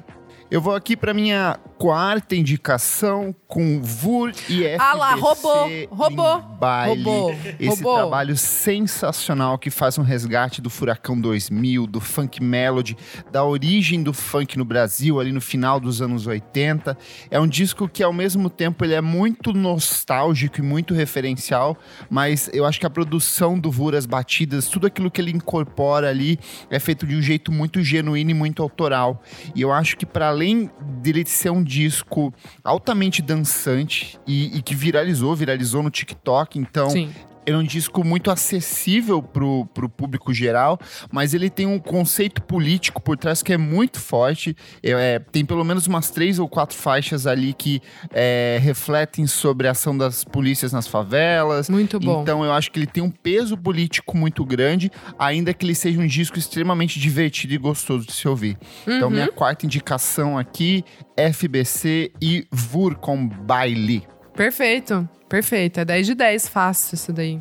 Eu vou aqui pra minha quarta indicação com VUR e FBC Ah lá, roubou, baile. roubou, Esse roubou. trabalho sensacional que faz um resgate do Furacão 2000, do funk melody, da origem do funk no Brasil, ali no final dos anos 80. É um disco que, ao mesmo tempo, ele é muito nostálgico e muito referencial, mas eu acho que a produção do VUR, as batidas, tudo aquilo que ele incorpora ali é feito de um jeito muito genuíno e muito autoral. E eu acho que, para além dele ser um disco altamente dançante e, e que viralizou, viralizou no TikTok, então Sim. Ele é um disco muito acessível pro, pro público geral, mas ele tem um conceito político por trás que é muito forte. É, tem pelo menos umas três ou quatro faixas ali que é, refletem sobre a ação das polícias nas favelas. Muito bom. Então eu acho que ele tem um peso político muito grande, ainda que ele seja um disco extremamente divertido e gostoso de se ouvir. Então Uhum. minha quarta indicação aqui, FBC e VUR com Baile. Perfeito. Perfeito. É 10 de 10, fácil isso daí.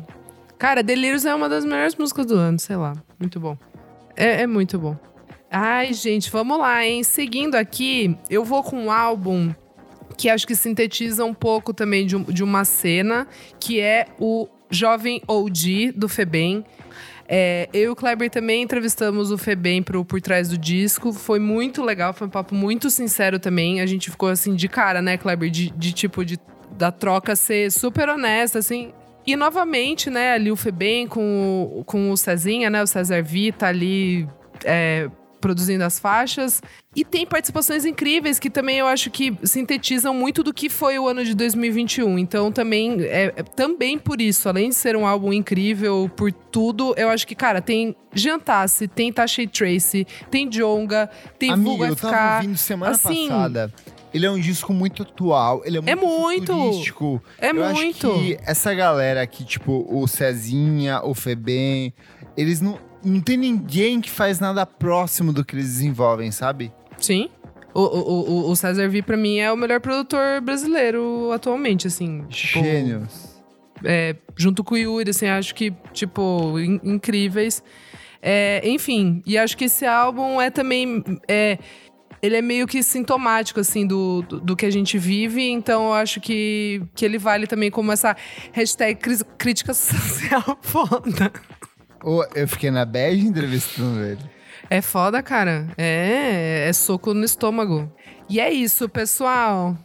Cara, Delírios é uma das melhores músicas do ano, sei lá. Muito bom. É, é muito bom. Ai, gente, vamos lá, hein? Seguindo aqui, eu vou com um álbum que acho que sintetiza um pouco também de, de uma cena, que é o Jovem OG do Febem. É, eu e o Kleber também entrevistamos o Febem pro Por Trás do Disco. Foi muito legal, foi um papo muito sincero também. A gente ficou assim de cara, né, Kleber? De, de tipo, de, da troca ser super honesta, assim. E novamente, né, ali o Febem com, o- com o Cezinha, né? O César V tá ali é, produzindo as faixas. E tem participações incríveis que também eu acho que sintetizam muito do que foi o ano de 2021. Então também, é, é- também por isso, além de ser um álbum incrível por tudo, eu acho que, cara, tem Jantasse, tem Tasha Tracy, tem Jonga, tem Amigo, Vulgo eu FK. tava ouvindo semana assim- passada. Ele é um disco muito atual, ele é muito, É muito. futurístico. É eu muito. acho que essa galera aqui, tipo, o Cezinha, o Febem, eles não. Não tem ninguém que faz nada próximo do que eles desenvolvem, sabe? Sim. O, o, o, o César V, pra mim, é o melhor produtor brasileiro atualmente, assim. Tipo, Gênios. é, junto com o Yuri, assim, acho que, tipo, in- incríveis. É, enfim, e acho que esse álbum é também. É, ele é meio que sintomático, assim, do, do, do que a gente vive, então eu acho que, que ele vale também como essa hashtag cris- crítica social foda. Ô, eu fiquei na bad entrevistando ele. É foda, cara. É, é soco no estômago. E é isso, pessoal.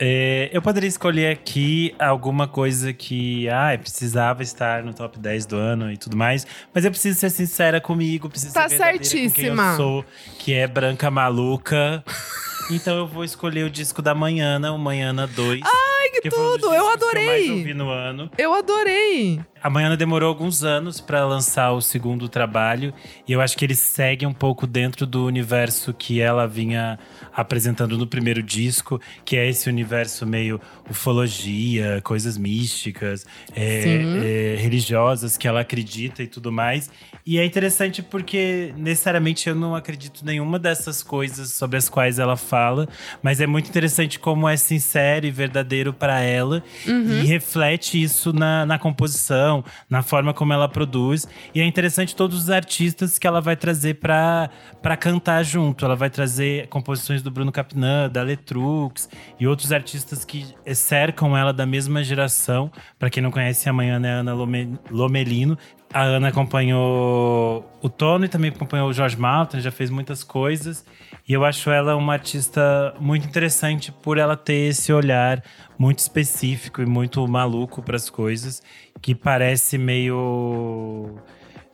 É, eu poderia escolher aqui alguma coisa que ah, precisava estar no top 10 do ano e tudo mais, mas eu preciso ser sincera comigo, preciso Tá ser certíssima. eu sou, que é branca maluca. então eu vou escolher o disco da Manhana, o Manhana 2. Ai, que que um tudo! Eu discos Que eu adorei! mais ouvi no ano. Eu adorei. A Manhana demorou alguns anos pra lançar o segundo trabalho e eu acho que ele segue um pouco dentro do universo que ela vinha apresentando no primeiro disco, que é esse universo meio ufologia, coisas místicas, é, é, religiosas que ela acredita e tudo mais. E é interessante porque necessariamente eu não acredito em nenhuma dessas coisas sobre as quais ela fala, mas é muito interessante como é sincero e verdadeiro pra ela e reflete isso na, na composição, na forma como ela produz. E é interessante todos os artistas que ela vai trazer pra cantar junto. Ela vai trazer composições do Bruno Capinã, da Letrux e outros artistas que cercam ela da mesma geração. Pra quem não conhece, amanhã é Ana Lome- Lomelino. A Ana acompanhou o Tono e também acompanhou o Jorge Malta, já fez muitas coisas. E eu acho ela uma artista muito interessante por ela ter esse olhar muito específico e muito maluco para as coisas, que parece meio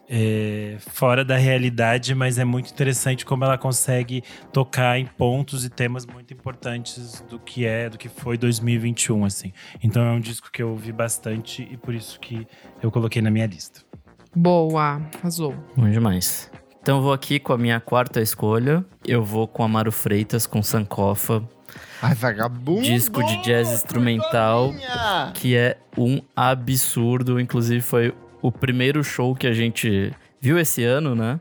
é, fora da realidade, mas é muito interessante como ela consegue tocar em pontos e temas muito importantes do que é, do que foi 2021, assim. Então é um disco que eu ouvi bastante e por isso que eu coloquei na minha lista. Boa, arrasou. Bom demais. Então eu vou aqui com a minha quarta escolha. Eu vou com Amaro Freitas, com Sankofa, Ai, vagabundo! disco de jazz instrumental, que é um absurdo. Inclusive foi o primeiro show que a gente viu esse ano, né?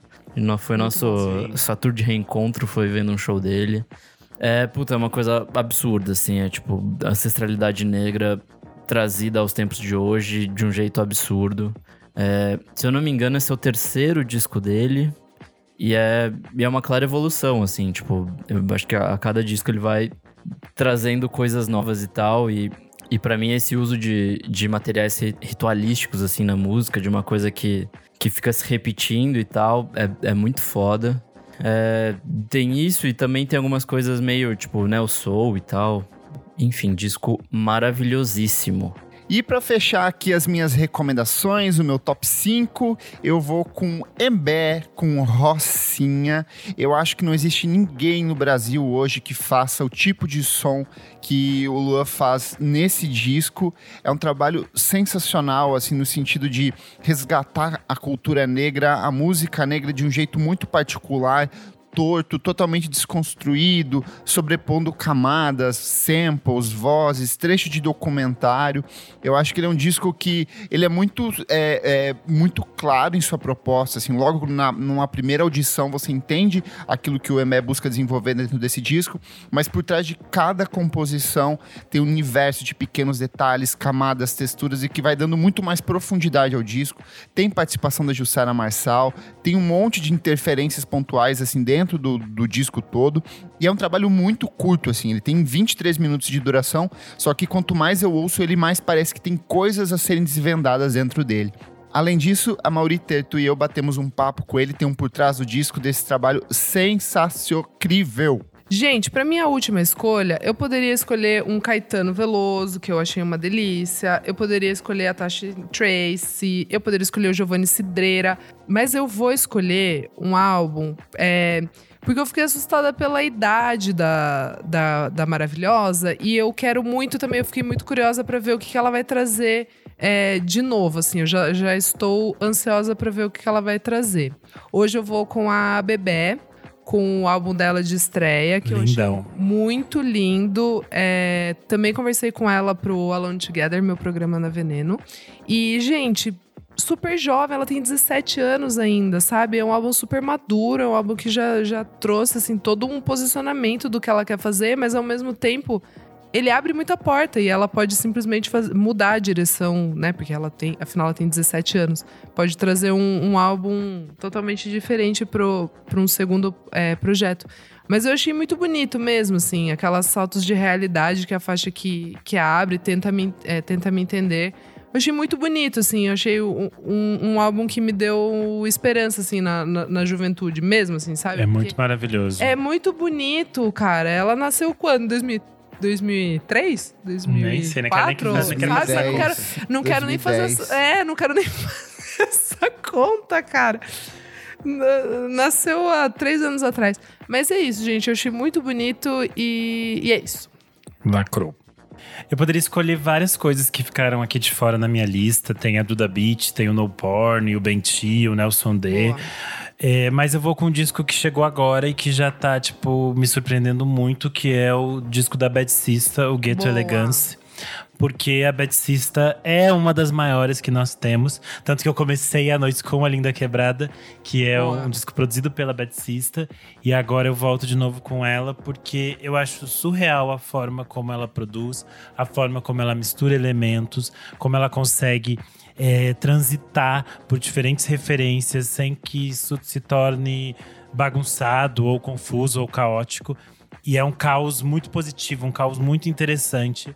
Foi nosso bom. Saturno de reencontro, foi vendo um show dele. É, puta, é uma coisa absurda, assim. É tipo, a ancestralidade negra trazida aos tempos de hoje de um jeito absurdo. É, se eu não me engano, esse é o terceiro disco dele. E é, e é uma clara evolução, assim, tipo, eu acho que a, a cada disco ele vai trazendo coisas novas e tal. E, e para mim, esse uso de, de materiais ri- ritualísticos, assim, na música, de uma coisa que, que fica se repetindo e tal, é, é muito foda. É, tem isso e também tem algumas coisas meio, tipo, né, o soul e tal. Enfim, disco maravilhosíssimo. E pra fechar aqui as minhas recomendações, o meu top 5, eu vou com Embé, com Rocinha. Eu acho que não existe ninguém no Brasil hoje que faça o tipo de som que o Luan faz nesse disco. É um trabalho sensacional, assim, no sentido de resgatar a cultura negra, a música negra de um jeito muito particular, torto, totalmente desconstruído, sobrepondo camadas, samples, vozes, trecho de documentário. Eu acho que ele é um disco que ele é muito, é, é, muito claro em sua proposta. Assim, logo na, numa primeira audição você entende aquilo que o Emé busca desenvolver dentro desse disco, mas por trás de cada composição tem um universo de pequenos detalhes, camadas, texturas e que vai dando muito mais profundidade ao disco. Tem participação da Jussara Marçal, tem um monte de interferências pontuais assim dentro do, do disco todo e é um trabalho muito curto assim. Ele tem 23 minutos de duração, só que quanto mais eu ouço ele mais parece que tem coisas a serem desvendadas dentro dele. Além disso, a Mauri Terto e eu batemos um papo com ele, tem um por trás do disco desse trabalho sensacional. Gente, pra minha última escolha, eu poderia escolher um Caetano Veloso, que eu achei uma delícia. Eu poderia escolher a Tasha Tracy. Eu poderia escolher o Giovanni Cidreira. Mas eu vou escolher um álbum. É, porque eu fiquei assustada pela idade da, da, da maravilhosa. E eu quero muito também, eu fiquei muito curiosa para ver o que, que ela vai trazer é, de novo. Assim, eu já, já estou ansiosa para ver o que, que ela vai trazer. Hoje eu vou com a Bebê com o álbum dela de estreia, que Lindão. eu achei muito lindo. É, também conversei com ela pro Alone Together, meu programa na Veneno. E, gente, super jovem, ela tem 17 anos ainda, sabe? É um álbum super maduro, é um álbum que já, já trouxe, assim, todo um posicionamento do que ela quer fazer, mas ao mesmo tempo ele abre muita porta e ela pode simplesmente faz- mudar a direção, né? Porque ela tem, afinal, ela tem 17 anos. Pode trazer um, um álbum totalmente diferente pro um segundo é, projeto. Mas eu achei muito bonito mesmo, assim, aquelas saltos de realidade que a faixa que, que abre tenta me, é, tenta me entender. Eu achei muito bonito, assim, eu achei um, um, um álbum que me deu esperança, assim, na, na, na juventude mesmo, assim, sabe? É Porque- muito maravilhoso. é muito bonito, cara. Ela nasceu quando? 2000, 2003? 2004? Nem sei, nem quero nem quero fazer não quero, conta. não quero nem fazer 2010. essa, É, não quero nem fazer essa conta, cara. Na- Nasceu há três anos atrás. Mas é isso, gente. Eu achei muito bonito e, e é isso. Lacrou. Eu poderia escolher várias coisas que ficaram aqui de fora na minha lista. Tem a Duda Beat, tem o No Porn, o Benti, o Nelson D. É, mas eu vou com um disco que chegou agora e que já tá, tipo, me surpreendendo muito, que é o disco da Bad Sista, o Ghetto Boa. Elegance. Porque a Bad Sista é uma das maiores que nós temos. Tanto que eu comecei a noite com a Linda Quebrada, que é Boa. um disco produzido pela Bad Sista. E agora eu volto de novo com ela, porque eu acho surreal a forma como ela produz, a forma como ela mistura elementos, como ela consegue é, transitar por diferentes referências sem que isso se torne bagunçado ou confuso ou caótico. E é um caos muito positivo, um caos muito interessante.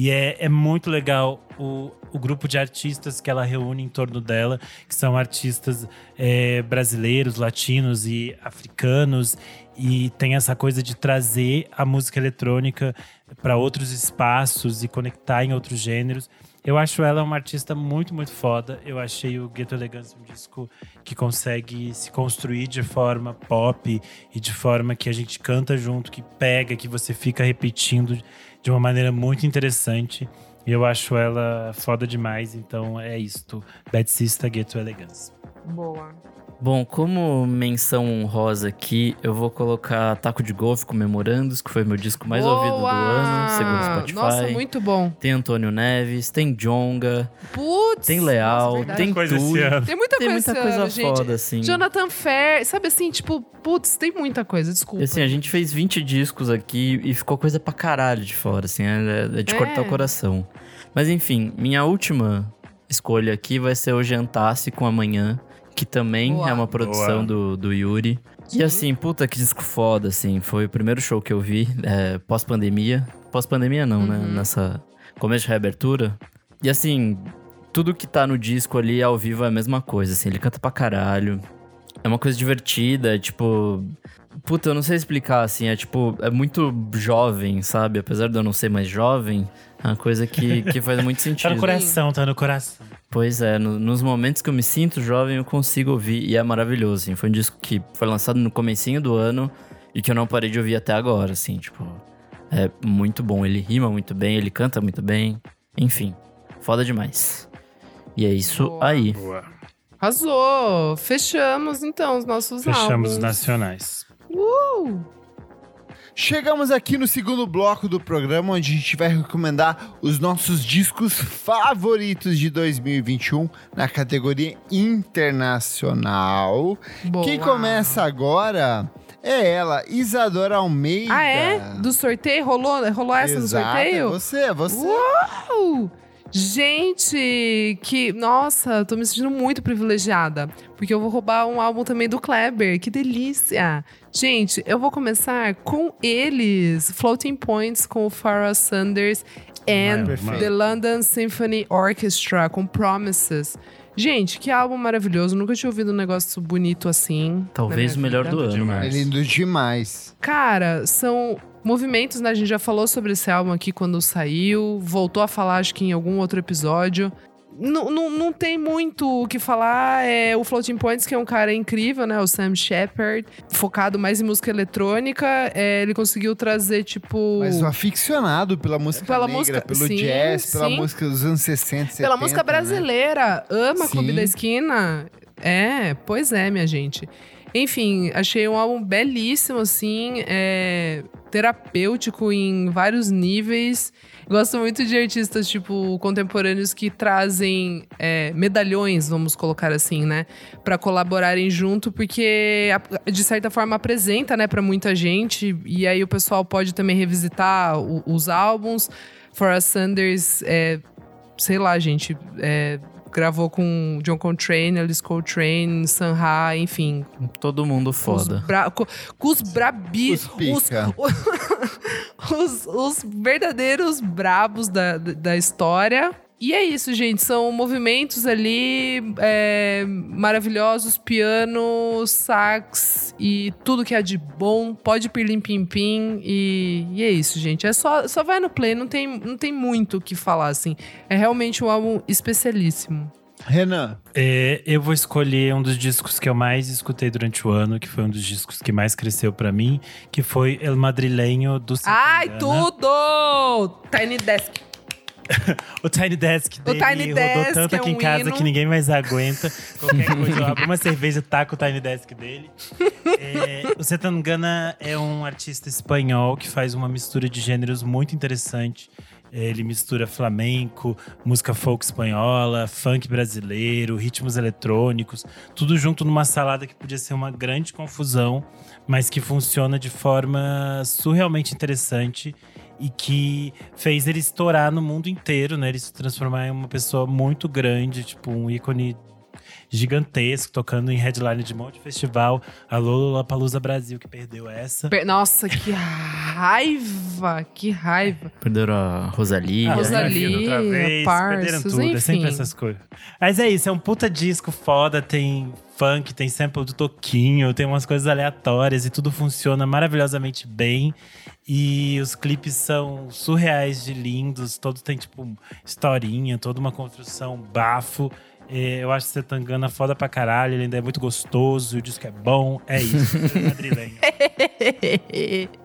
E é, é muito legal o, o grupo de artistas que ela reúne em torno dela, que são artistas é, brasileiros, latinos e africanos. E tem essa coisa de trazer a música eletrônica para outros espaços e conectar em outros gêneros. Eu acho ela uma artista muito, muito foda. Eu achei o Ghetto Elegance um disco que consegue se construir de forma pop e de forma que a gente canta junto, que pega, que você fica repetindo de uma maneira muito interessante. E eu acho ela foda demais. Então é isto. Bad Sista Ghetto Elegance. Boa. Bom, como menção honrosa aqui, eu vou colocar Taco de Golfe Comemorandos, que foi meu disco mais ouvido do ano, segundo o Spotify. Nossa, muito bom. Tem Antônio Neves, tem Jonga, Putz. tem Leal, nossa, tem Coisa ano. Tem muita Tem coisa, muita coisa ano, gente. foda, assim. Jonathan Fair, sabe assim, tipo, putz, tem muita coisa, desculpa. E assim, a gente fez 20 discos aqui e ficou coisa pra caralho de fora, assim, é, é de É. cortar o coração. Mas enfim, minha última escolha aqui vai ser o Jantasse com Amanhã, que também Boa. é uma produção Boa. do, do Yuri. E assim, puta, que disco foda, assim. Foi o primeiro show que eu vi, é, pós-pandemia. Pós-pandemia não, né? Uhum. Nessa começo de reabertura. E assim, tudo que tá no disco ali ao vivo é a mesma coisa, assim. Ele canta pra caralho. É uma coisa divertida, é, tipo... Puta, eu não sei explicar, assim. É tipo, é muito jovem, sabe? Apesar de eu não ser mais jovem, é uma coisa que, que faz muito Tá sentido. no coração, tá no coração. Pois é, no- nos momentos que eu me sinto jovem, eu consigo ouvir e é maravilhoso, assim. Foi um disco que foi lançado no comecinho do ano e que eu não parei de ouvir até agora, assim, tipo... É muito bom, ele rima muito bem, ele canta muito bem, enfim, foda demais. E é isso Boa. aí. Boa. Arrasou! Fechamos, então, os nossos Fechamos álbuns. os nacionais. Uh! Chegamos aqui no segundo bloco do programa, onde a gente vai recomendar os nossos discos favoritos de 2021 na categoria internacional. Boa. Quem começa agora é ela, Isadora Almeida. Ah, é? Do sorteio? Rolou, rolou essa Exato, no sorteio? É você, é você. Uau! Gente, que. Nossa, tô me sentindo muito privilegiada. Porque eu vou roubar um álbum também do Kleber. Que delícia! Gente, eu vou começar com eles: Floating Points com o Farrah Sanders and Maravilha. The London Symphony Orchestra com Promises. Gente, que álbum maravilhoso. Nunca tinha ouvido um negócio bonito assim. Talvez o melhor vida. do ano, Demais. É lindo demais. Cara, são movimentos, né? A gente já falou sobre esse álbum aqui quando saiu. Voltou a falar, acho que em algum outro episódio. Não, não, não tem muito o que falar. É o Floating Points, que é um cara incrível, né? O Sam Shepard, focado mais em música eletrônica. É, ele conseguiu trazer, tipo. Mas o aficionado pela música Pela negra, música- pelo sim, jazz, pela sim. música dos anos 60, 70, Pela música né? brasileira. Ama Clube Sim. da Esquina. É, pois é, minha gente. Enfim, achei um álbum belíssimo, assim, é, terapêutico em vários níveis. Gosto muito de artistas, tipo, contemporâneos que trazem é, medalhões, vamos colocar assim, né? Pra colaborarem junto, porque de certa forma apresenta, né, pra muita gente. E aí o pessoal pode também revisitar o- os álbuns. Forrest Sanders, é, sei lá, gente, é, gravou com John Coltrane, Alice Coltrane, Sun Ra, enfim. Todo mundo com os foda. bra- com, com os brabi... Os pica. os, os verdadeiros brabos da, da da história. E é isso, gente. São movimentos ali é, maravilhosos, piano, sax e tudo que há de bom. Pode pirlim pim pim e, e é isso, gente. É só, só vai no play, não tem, não tem muito o que falar, assim. É realmente um álbum especialíssimo. Renan, É, eu vou escolher um dos discos que eu mais escutei durante o ano, que foi um dos discos que mais cresceu pra mim, que foi El Madrilenho do Ai, Satangana. tudo! Tiny Desk. O Tiny Desk dele Tiny rodou Desk tanto é aqui um em casa hino. que ninguém mais aguenta. Qualquer coisa, eu abro uma cerveja, taco o Tiny Desk dele. É, o Setangana é um artista espanhol que faz uma mistura de gêneros muito interessante. É, Ele mistura flamenco, música folk espanhola, funk brasileiro, ritmos eletrônicos, tudo junto numa salada que podia ser uma grande confusão, mas que funciona de forma surrealmente interessante e que fez ele estourar no mundo inteiro, né? Ele se transformar em uma pessoa muito grande, tipo um ícone gigantesco, tocando em headline de um monte de festival. Alô, Lollapalooza Brasil, que perdeu essa. Per- Nossa, que raiva! Que raiva. Perderam a Rosalia. Ah, Rosalia, perderam outra vez, Parças, perderam tudo, é sempre enfim. essas coisas. Mas é isso, é um puta disco foda, tem funk, tem sample do Toquinho, tem umas coisas aleatórias e tudo funciona maravilhosamente bem. E os clipes são surreais de lindos, todos tem tipo historinha, toda uma construção bafo. É, eu acho que Setangana foda pra caralho, ele ainda é muito gostoso, o disco é bom, é isso. Madrilenho.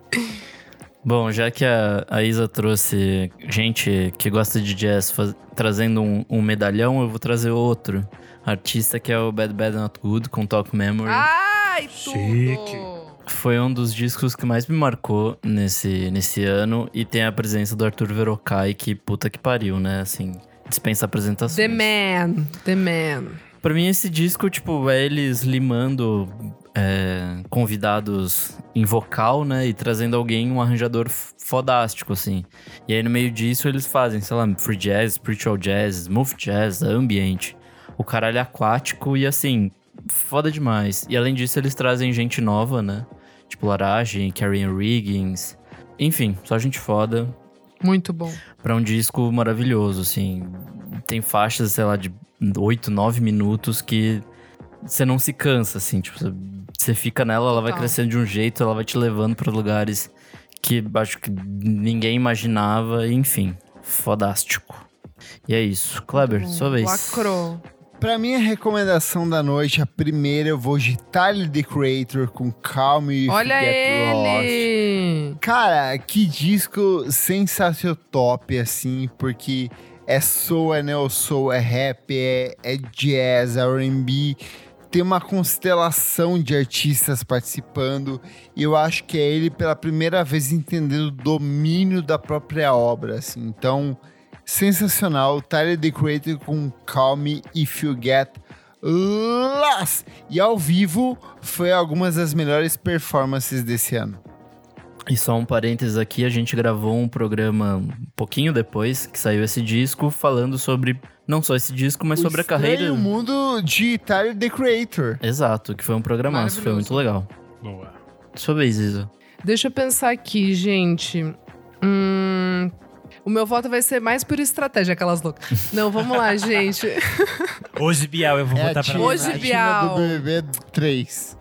Bom, já que a, a Isa trouxe gente que gosta de jazz faz- trazendo um, um medalhão, eu vou trazer outro artista que é o Bad Bad Not Good com Talk Memory. Ai, Chique. tudo! Foi um dos discos que mais me marcou nesse, nesse ano e tem a presença do Arthur Verocai, que puta que pariu, né? Assim, dispensa apresentações. The Man, The Man. Pra mim, esse disco, tipo, é eles limando é, convidados em vocal, né? E trazendo alguém, um arranjador fodástico, assim. E aí, no meio disso, eles fazem, sei lá, free jazz, spiritual jazz, smooth jazz, ambient. O caralho é aquático e, assim, foda demais. E além disso, eles trazem gente nova, né? Tipo, Larage, Carrie Ann Riggins. Enfim, só gente foda Muito bom. pra um disco maravilhoso, assim. Tem faixas, sei lá, de 8, 9 minutos que você não se cansa, assim. Tipo, você- fica nela, ela vai Total. crescendo de um jeito, ela vai te levando pra lugares que acho que ninguém imaginava, enfim. Fodástico. E é isso. Kleber, sua vez. Lacrou. pra minha recomendação da noite, a primeira eu vou de Tyler, The Creator, com Calm e Olha Get Lost. Cara, que disco sensacional top, assim, porque é soul, é neo soul, é rap, é, é jazz, é R&B, tem uma constelação de artistas participando e eu acho que é ele pela primeira vez entendendo o domínio da própria obra, assim. Então, sensacional, Tyler, The Creator com Call Me If You Get Lost. E ao vivo foi algumas das melhores performances desse ano. E só um parênteses aqui, a gente gravou um programa um pouquinho depois que saiu esse disco, falando sobre não só esse disco, mas O sobre a carreira. O mundo de Tyler, The Creator. Exato, que foi um programaço, foi muito legal. Boa. Sua vez, Isa. Deixa eu pensar aqui, gente. Hum, O meu voto vai ser mais por estratégia, aquelas loucas. Não, vamos lá, gente. Hoje, Bial, eu vou É votar pra Hoje, Bial. do BBB 3.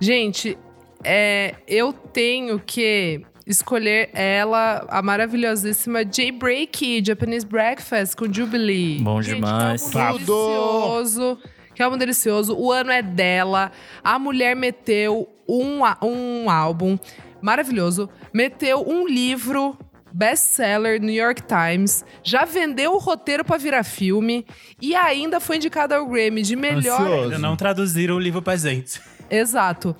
Gente, é, eu tenho que escolher ela, a maravilhosíssima J-Break, Japanese Breakfast com Jubilee. Bom Gente, demais. Que álbum Tudo! delicioso. Que álbum delicioso. O ano é dela. A mulher meteu um, um álbum maravilhoso. Meteu um livro best-seller New York Times. Já vendeu o roteiro pra virar filme. E ainda foi indicada ao Grammy de melhor Ansioso. Ainda não traduziram o livro pra gente. Exato.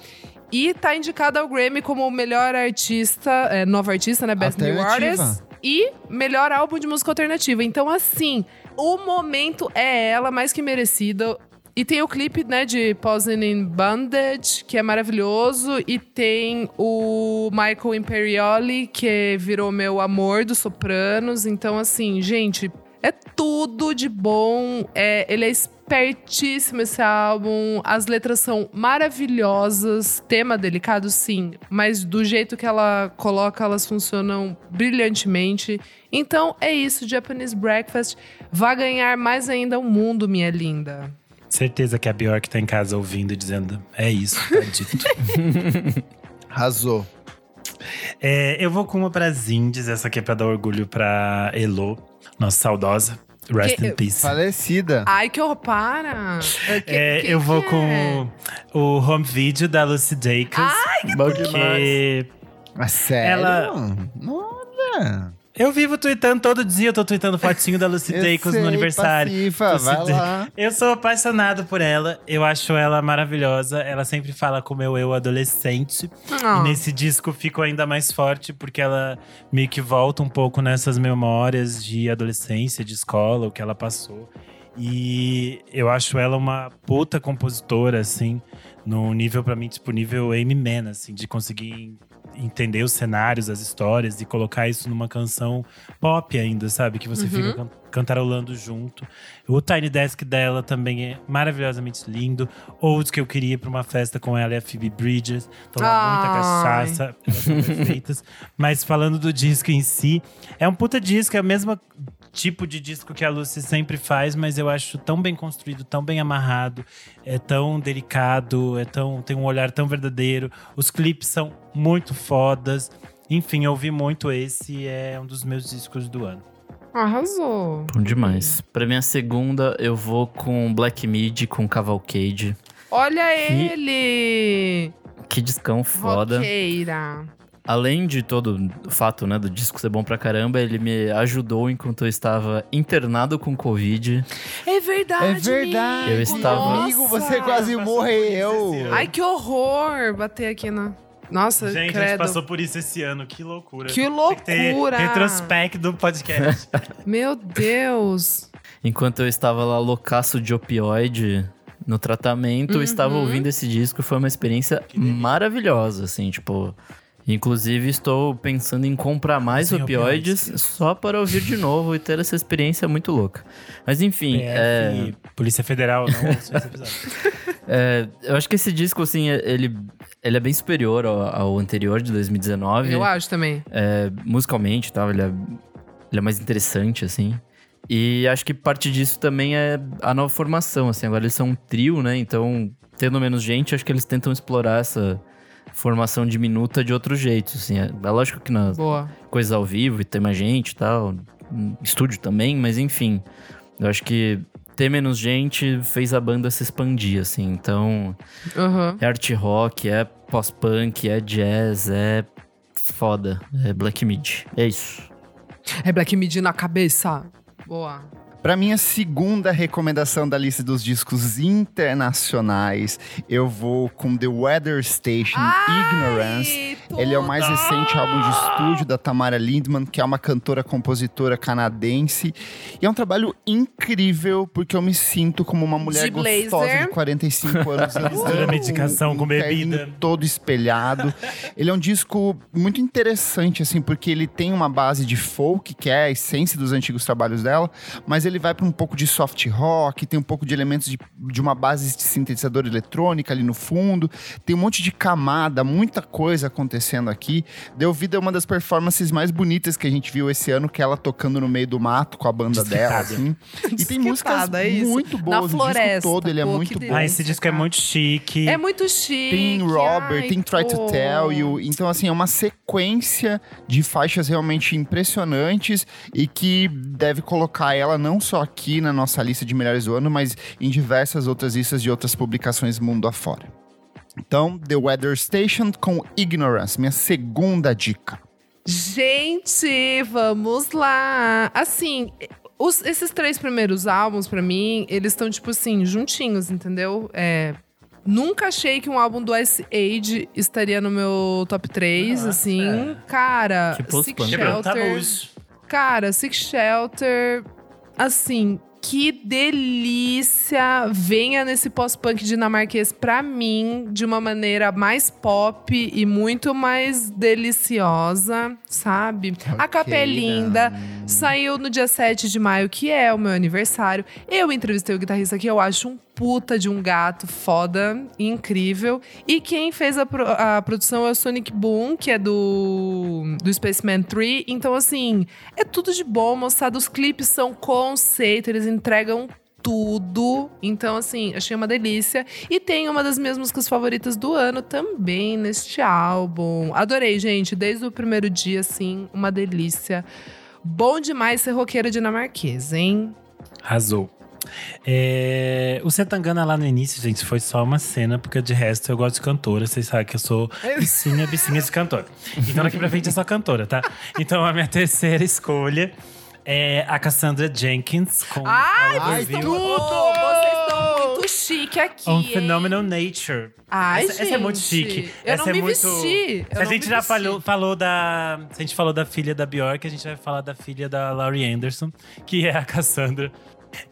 E tá indicada ao Grammy como melhor artista, é, nova artista, né? Best New. Artist. E melhor álbum de música alternativa. Então, assim, o momento é ela, mais que merecida. E tem o clipe, né, de Posing in Bondage, que é maravilhoso. E tem o Michael Imperioli, que virou meu amor dos Sopranos. Então, assim, gente, é tudo de bom. É, ele é espertíssimo esse álbum. As letras são maravilhosas. Tema delicado, sim. Mas do jeito que ela coloca, elas funcionam brilhantemente. Então é isso, Japanese Breakfast. Vai ganhar mais ainda o mundo, minha linda. Certeza que a Bjork tá em casa ouvindo e dizendo: é isso, tá dito. Arrasou. É, eu vou com uma pra Zindes, essa aqui é pra dar orgulho pra Elo, nossa saudosa. Rest Que- in peace. Falecida. Ai, que horror, para! Que- É, que- eu vou que é? com o home video da Lucy Dacus. Bom demais. porque Ah, sério? Ela- Olha. Eu vivo tweetando todo dia, eu tô tweetando fotinho da Lucy Eu sei, no aniversário. Pacifa, Lucy vai lá. Eu sou apaixonado por ela, eu acho ela maravilhosa. Ela sempre fala com o meu eu adolescente. Ah. E nesse disco ficou ainda mais forte, porque ela meio que volta um pouco nessas memórias de adolescência, de escola, o que ela passou. E eu acho ela uma puta compositora, assim, no nível, pra mim, tipo, nível Amy Mann, assim, de conseguir entender os cenários, as histórias e colocar isso numa canção pop ainda, sabe? Que você fica can- cantarolando junto. O Tiny Desk dela também é maravilhosamente lindo. Outros que eu queria ir pra uma festa com ela é a Phoebe Bridges. Tomar muita cachaça, elas são perfeitas. Mas falando do disco em si, é um puta disco, é o mesmo tipo de disco que a Lucy sempre faz, mas eu acho tão bem construído, tão bem amarrado, é tão delicado, é tão tem um olhar tão verdadeiro. Os clipes são muito fodas. Enfim, eu ouvi muito esse, é um dos meus discos do ano. Arrasou. Bom demais. Pra minha segunda, eu vou com Black Mid, com Cavalcade. Olha Que- ele! Que discão foda. Roqueira. Além de todo o fato, né, do disco ser bom pra caramba, ele me ajudou enquanto eu estava internado com Covid. É verdade, É verdade. Eu amigo. estava- Amigo, você quase morreu. Ai, que horror bater aqui na. Nossa, Gente, a gente credo. passou por isso esse ano, que loucura. Que loucura! retrospect do podcast. Meu Deus. Enquanto eu estava lá loucaço de opioide no tratamento, eu estava Uhum. ouvindo esse disco. Foi uma experiência maravilhosa, assim, tipo. Inclusive, estou pensando em comprar mais Sem opioides opioides. só para ouvir de novo e ter essa experiência muito louca. Mas enfim, é, PF, Polícia Federal, não esse episódio. é, eu acho que esse disco, assim, é- ele, ele é bem superior ao, ao anterior de 2019. Eu acho também. é, musicalmente e tal, ele é, ele é mais interessante, assim. E acho que parte disso também é a nova formação, assim. Agora eles são um trio, né? Então, tendo menos gente, acho que eles tentam explorar essa formação diminuta de outro jeito, assim. É, é lógico que nas Boa. coisas ao vivo e tem mais gente e tal, em estúdio também, mas enfim. Eu acho que ter menos gente fez a banda se expandir, assim. Então, Aham. é art rock, é pós-punk, é jazz, é foda. É black mid. É isso. É Black Midi na cabeça. Boa. Pra minha segunda recomendação da lista dos discos internacionais, eu vou com The Weather Station Ignorance. Ai, Ele é o mais tudo! recente álbum de estúdio da Tamara Lindman, que é uma cantora compositora canadense. E é um trabalho incrível, porque eu me sinto como uma mulher De blazer. gostosa de 45 anos. Mistura medicação com bebida. Todo espelhado. ele é um disco muito interessante, assim, porque ele tem uma base de folk, que é a essência dos antigos trabalhos dela, mas ele ele vai para um pouco de soft rock, tem um pouco de elementos de, de uma base de sintetizador eletrônica ali no fundo, tem um monte de camada, muita coisa acontecendo aqui. Deu vida a uma das performances mais bonitas que a gente viu esse ano, que é ela tocando no meio do mato com a banda dela, assim. E tem músicas é muito boas, Na o floresta, disco todo, ele é pô, muito bom. Ah, esse disco é muito chique. É muito chique. Tem Robert, ai, tem Try to. Tell You. Então, assim, é uma sequência de faixas realmente impressionantes e que deve colocar ela não só aqui na nossa lista de melhores do ano, mas em diversas outras listas de outras publicações mundo afora. Então, The Weather Station com Ignorance, minha segunda dica. Gente, vamos lá. Assim, os- esses três primeiros álbuns, pra mim, eles estão, tipo assim, juntinhos, entendeu? É. Nunca achei que um álbum do Ice Age estaria no meu top 3, assim. Cara, Sick punk. Quebrando Shelter. Cara, Sick Shelter, assim, que delícia! Venha nesse pós-punk dinamarquês pra mim de uma maneira mais pop e muito mais deliciosa, sabe? A capa é linda. Saiu no dia 7 de maio, que é o meu aniversário. Eu entrevistei o guitarrista que eu acho um puta de um gato foda, incrível. E quem fez a, pro- a produção é o Sonic Boom, que é do, do Spaceman 3. Então, assim, é tudo de bom, moçada. Os clipes são conceito, eles entregam tudo. Então, assim, achei uma delícia. E tem uma das minhas músicas favoritas do ano também neste álbum. Adorei, gente. Desde o primeiro dia, assim, uma delícia. Bom demais ser roqueira dinamarquesa, hein? Arrasou. É, o Setangana lá no início, gente, foi só uma cena, porque de resto eu gosto de cantora. Vocês sabem que eu sou bicinha, bicinha de cantora. Então daqui pra frente é só cantora, tá? Então a minha terceira escolha é a Cassandra Jenkins com Ai, a tudo! Ô, vocês estão muito chique aqui. hein? Phenomenal Nature. Ai, essa, essa é muito gente, chique. eu essa não é me muito... vesti, eu Se a gente já vesti. falou, falou da. Se a gente falou da filha da Bjork, a gente vai falar da filha da Laurie Anderson, que é a Cassandra.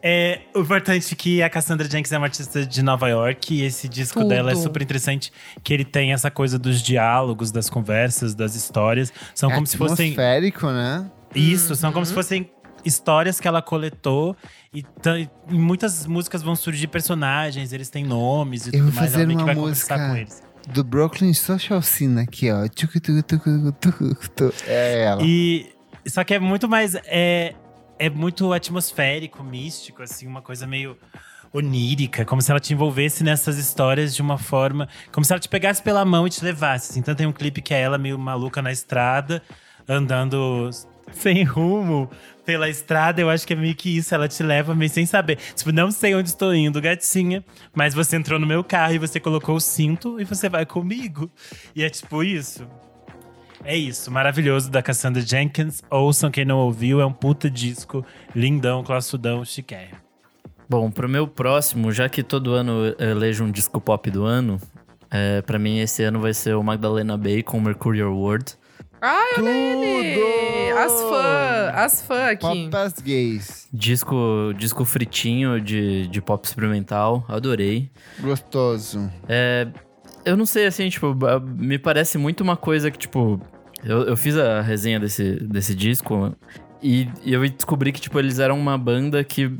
É o importante é que a Cassandra Jenkins é uma artista de Nova York e esse disco Tudo. dela é super interessante, que ele tem essa coisa dos diálogos, das conversas, das histórias. São É como se fossem atmosférico, né? Isso, são Uhum. como se fossem histórias que ela coletou e, e muitas músicas vão surgir personagens, eles têm nomes e Eu vou tudo mais, fazer ela meio que uma vai conversar música com eles. Do Brooklyn Social Scene aqui, ó. Tucu, tucu, tucu, tucu, tucu. É ela. E só que é muito mais é é muito atmosférico, místico, assim, uma coisa meio onírica, como se ela te envolvesse nessas histórias de uma forma, como se ela te pegasse pela mão e te levasse. assim. Então tem um clipe que é ela meio maluca na estrada, andando sem rumo pela estrada. Eu acho que é meio que isso, ela te leva meio sem saber. Tipo, não sei onde estou indo, gatinha, mas você entrou no meu carro e você colocou o cinto e você vai comigo. E é tipo isso. É isso, maravilhoso da Cassandra Jenkins. Ouçam quem não ouviu, é um puta disco, lindão, classudão, chiquérrimo. Bom, pro meu próximo, já que todo ano eu elejo um disco pop do ano, é, para mim esse ano vai ser o Magdalena Bay com Mercurial World. Ai, olha ele! As fãs, as fãs aqui. Pop as gays. Disco, disco fritinho de, de pop experimental, adorei. Gostoso. É, eu não sei, assim, tipo, me parece muito uma coisa que, tipo, eu, eu fiz a resenha desse, desse disco e, e eu descobri que, tipo, eles eram uma banda que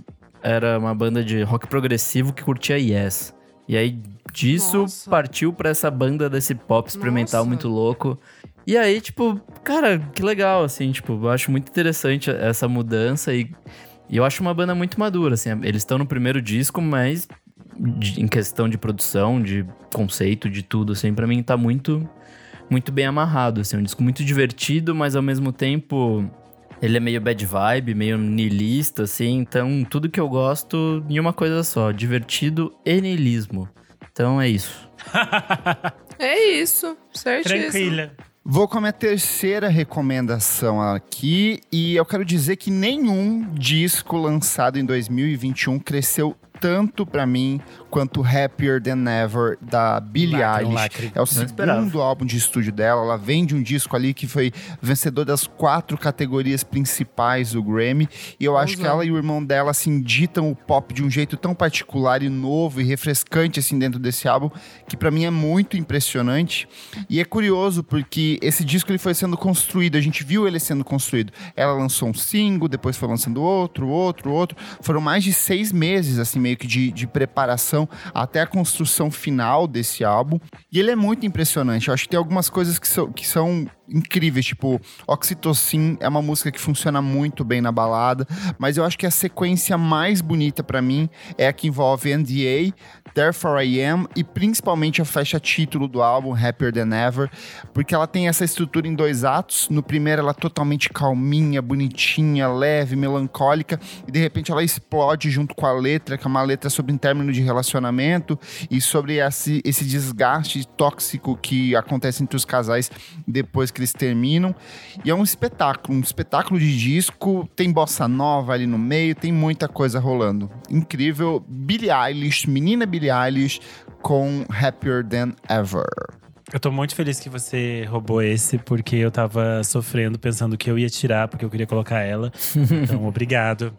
era uma banda de rock progressivo que curtia Yes. E aí disso Nossa. partiu pra essa banda desse pop experimental Nossa. muito louco. E aí, tipo, cara, que legal, assim, tipo, eu acho muito interessante essa mudança e, e eu acho uma banda muito madura, assim. Eles estão no primeiro disco, mas de- em questão de produção, de conceito, de tudo, assim, pra mim tá muito, muito bem amarrado, assim. É um disco muito divertido, mas ao mesmo tempo ele é meio bad vibe, meio niilista, assim. Então, tudo que eu gosto em uma coisa só, divertido e niilismo. Então é isso. É isso, certíssimo. Tranquila. Vou com a minha terceira recomendação aqui e eu quero dizer que nenhum disco lançado em 2021 cresceu tanto pra mim quanto Happier Than Ever da Billie Lacre, Eilish. lacre. É o segundo álbum de estúdio dela. Ela vem de um disco ali que foi vencedor das quatro categorias principais do Grammy. E eu acho que Ousado. ela e o irmão dela assim ditam o pop de um jeito tão particular e novo e refrescante assim dentro desse álbum que pra mim é muito impressionante. E é curioso porque esse disco ele foi sendo construído, a gente viu ele sendo construído. Ela lançou um single, depois foi lançando outro, outro, outro. Foram mais de seis meses, assim, meio que de, de preparação até a construção final desse álbum. E ele é muito impressionante. Eu acho que tem algumas coisas que são, que são incríveis, tipo, Oxytocin é uma música que funciona muito bem na balada, mas eu acho que a sequência mais bonita pra mim é a que envolve NDA, Therefore I Am e principalmente a faixa título do álbum, Happier Than Ever, porque ela tem essa estrutura em dois atos. No primeiro ela é totalmente calminha, bonitinha, leve, melancólica e de repente ela explode junto com a letra, que é uma letra sobre um término de relacionamento e sobre esse, esse desgaste tóxico que acontece entre os casais depois que eles terminam. E é um espetáculo, um espetáculo de disco, tem bossa nova ali no meio, tem muita coisa rolando. Incrível. Billie Eilish, menina Billie Eilish com Happier Than Ever. Eu tô muito feliz que você roubou esse, porque eu tava sofrendo, pensando que eu ia tirar, porque eu queria colocar ela. Então, obrigado.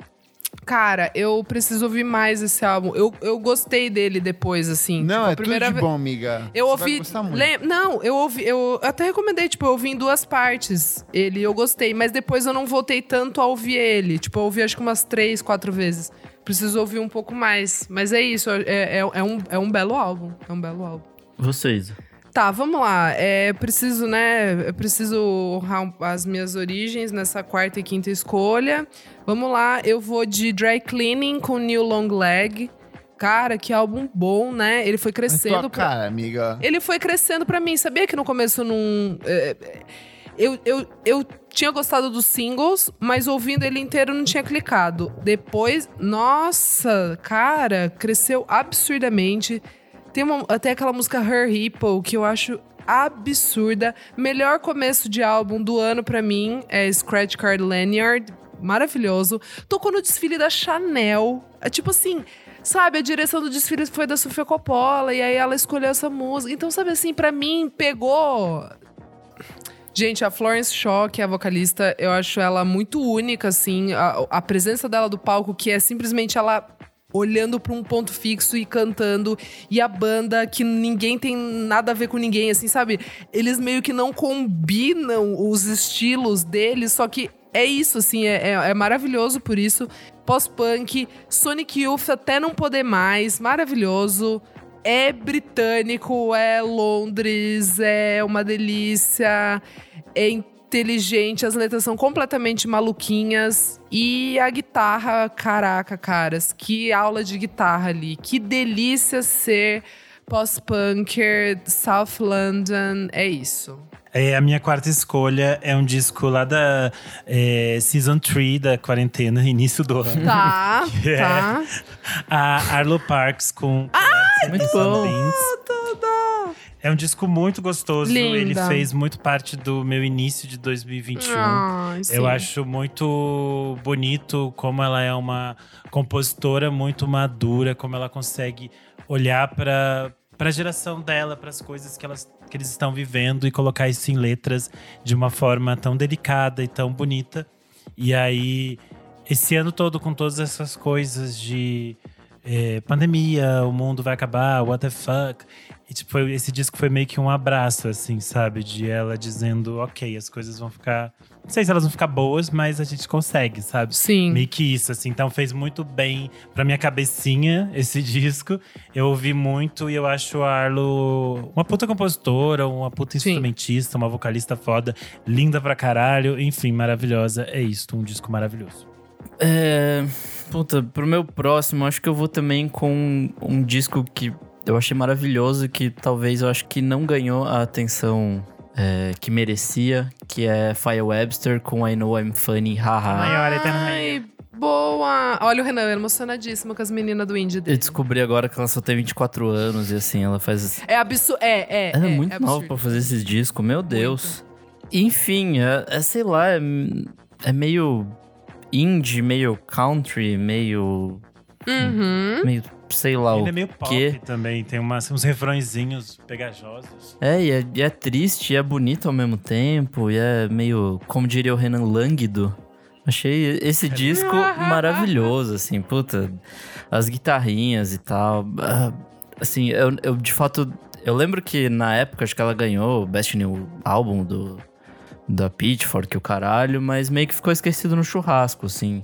Cara, eu preciso ouvir mais esse álbum. Eu, eu gostei dele depois, assim. Não, Tipo, a é tudo primeira de ve- bom, amiga. Eu Você ouvi. Vai gostar muito. lem- Não, eu ouvi. Eu até recomendei, tipo, eu ouvi em duas partes. Ele, eu gostei, mas depois eu não voltei tanto a ouvir ele. Tipo, eu ouvi acho que umas três, quatro vezes. Preciso ouvir um pouco mais. Mas é isso, é, é, é um, é um belo álbum. É um belo álbum. Vocês. Tá, vamos lá. É preciso, né? Eu preciso honrar as minhas origens nessa quarta e quinta escolha. Vamos lá, eu vou de Dry Cleaning com New Long Leg. Cara, que álbum bom, né? Ele foi Mas crescendo. tua pra- cara, amiga. Ele foi crescendo pra mim. Sabia que no começo não. é, é, eu, eu, eu tinha gostado dos singles, mas ouvindo ele inteiro não tinha clicado. Depois, nossa, cara, cresceu absurdamente. Tem uma- até aquela música Her Hippo, que eu acho absurda. Melhor começo de álbum do ano pra mim é Scratch Card Lanyard. Maravilhoso. Tocou no desfile da Chanel. É tipo assim, sabe, a direção do desfile foi da Sofia Coppola e aí ela escolheu essa música. Então, sabe assim, pra mim pegou Gente, a Florence Shaw, que é a vocalista, eu acho ela muito única, assim. A, a presença dela do palco, que é simplesmente ela olhando pra um ponto fixo e cantando. E a banda, que ninguém tem nada a ver com ninguém, assim, sabe? Eles meio que não combinam os estilos deles, só que é isso, assim, é, é- é maravilhoso por isso. Pós-punk, Sonic Youth até não poder mais, maravilhoso. É britânico, é Londres, é uma delícia, é inteligente, as letras são completamente maluquinhas. E a guitarra, caraca, caras, que aula de guitarra ali. Que delícia ser pós-punker, South London, é isso. É, a minha quarta escolha é um disco lá da é, Season 3 da quarentena, início do ano. Tá, É. tá. A Arlo Parks com muito Collapse bom. É um disco muito gostoso. Linda. Ele fez muito parte do meu início de 2021. Ai, sim. Eu acho muito bonito como ela é uma compositora muito madura, como ela consegue olhar para para a geração dela, para as coisas que elas que eles estão vivendo e colocar isso em letras de uma forma tão delicada e tão bonita. E aí esse ano todo com todas essas coisas de eh, pandemia, o mundo vai acabar, what the fuck. E tipo, esse disco foi meio que um abraço, assim, sabe? De ela dizendo, ok, as coisas vão ficar. Não sei se elas vão ficar boas, mas a gente consegue, sabe? Sim. Meio que isso, assim. Então fez muito bem pra minha cabecinha esse disco. Eu ouvi muito e eu acho a Arlo uma puta compositora, uma puta Sim. instrumentista, uma vocalista foda, linda pra caralho. Enfim, maravilhosa. É isso, um disco maravilhoso. É. Puta, pro meu próximo, acho que eu vou também com um disco que eu achei maravilhoso, que talvez eu acho que não ganhou a atenção é, que merecia, que é Fire Webster com I Know I'm Funny, haha. Ai, boa! Olha o Renan emocionadíssimo com as meninas do indie Eu dele. descobri agora que ela só tem 24 anos e assim, ela faz. É absurdo. É, é. Ela é, é, muito é nova pra fazer esses discos, meu Deus. Enfim, é, é, sei lá, é, é meio indie, meio country, meio Uhum. Meio, sei lá Ele o é meio pop quê. também, tem umas, uns refrõezinhos pegajosos. É e, é, e é triste, e é bonito ao mesmo tempo, e é meio, como diria o Renan, lânguido. Achei esse disco maravilhoso, assim, puta. As guitarrinhas e tal. ah, Assim, eu, eu de fato. Eu lembro que na época, acho que ela ganhou o Best New Album do, da Pitchfork, o caralho, mas meio que ficou esquecido no churrasco, assim.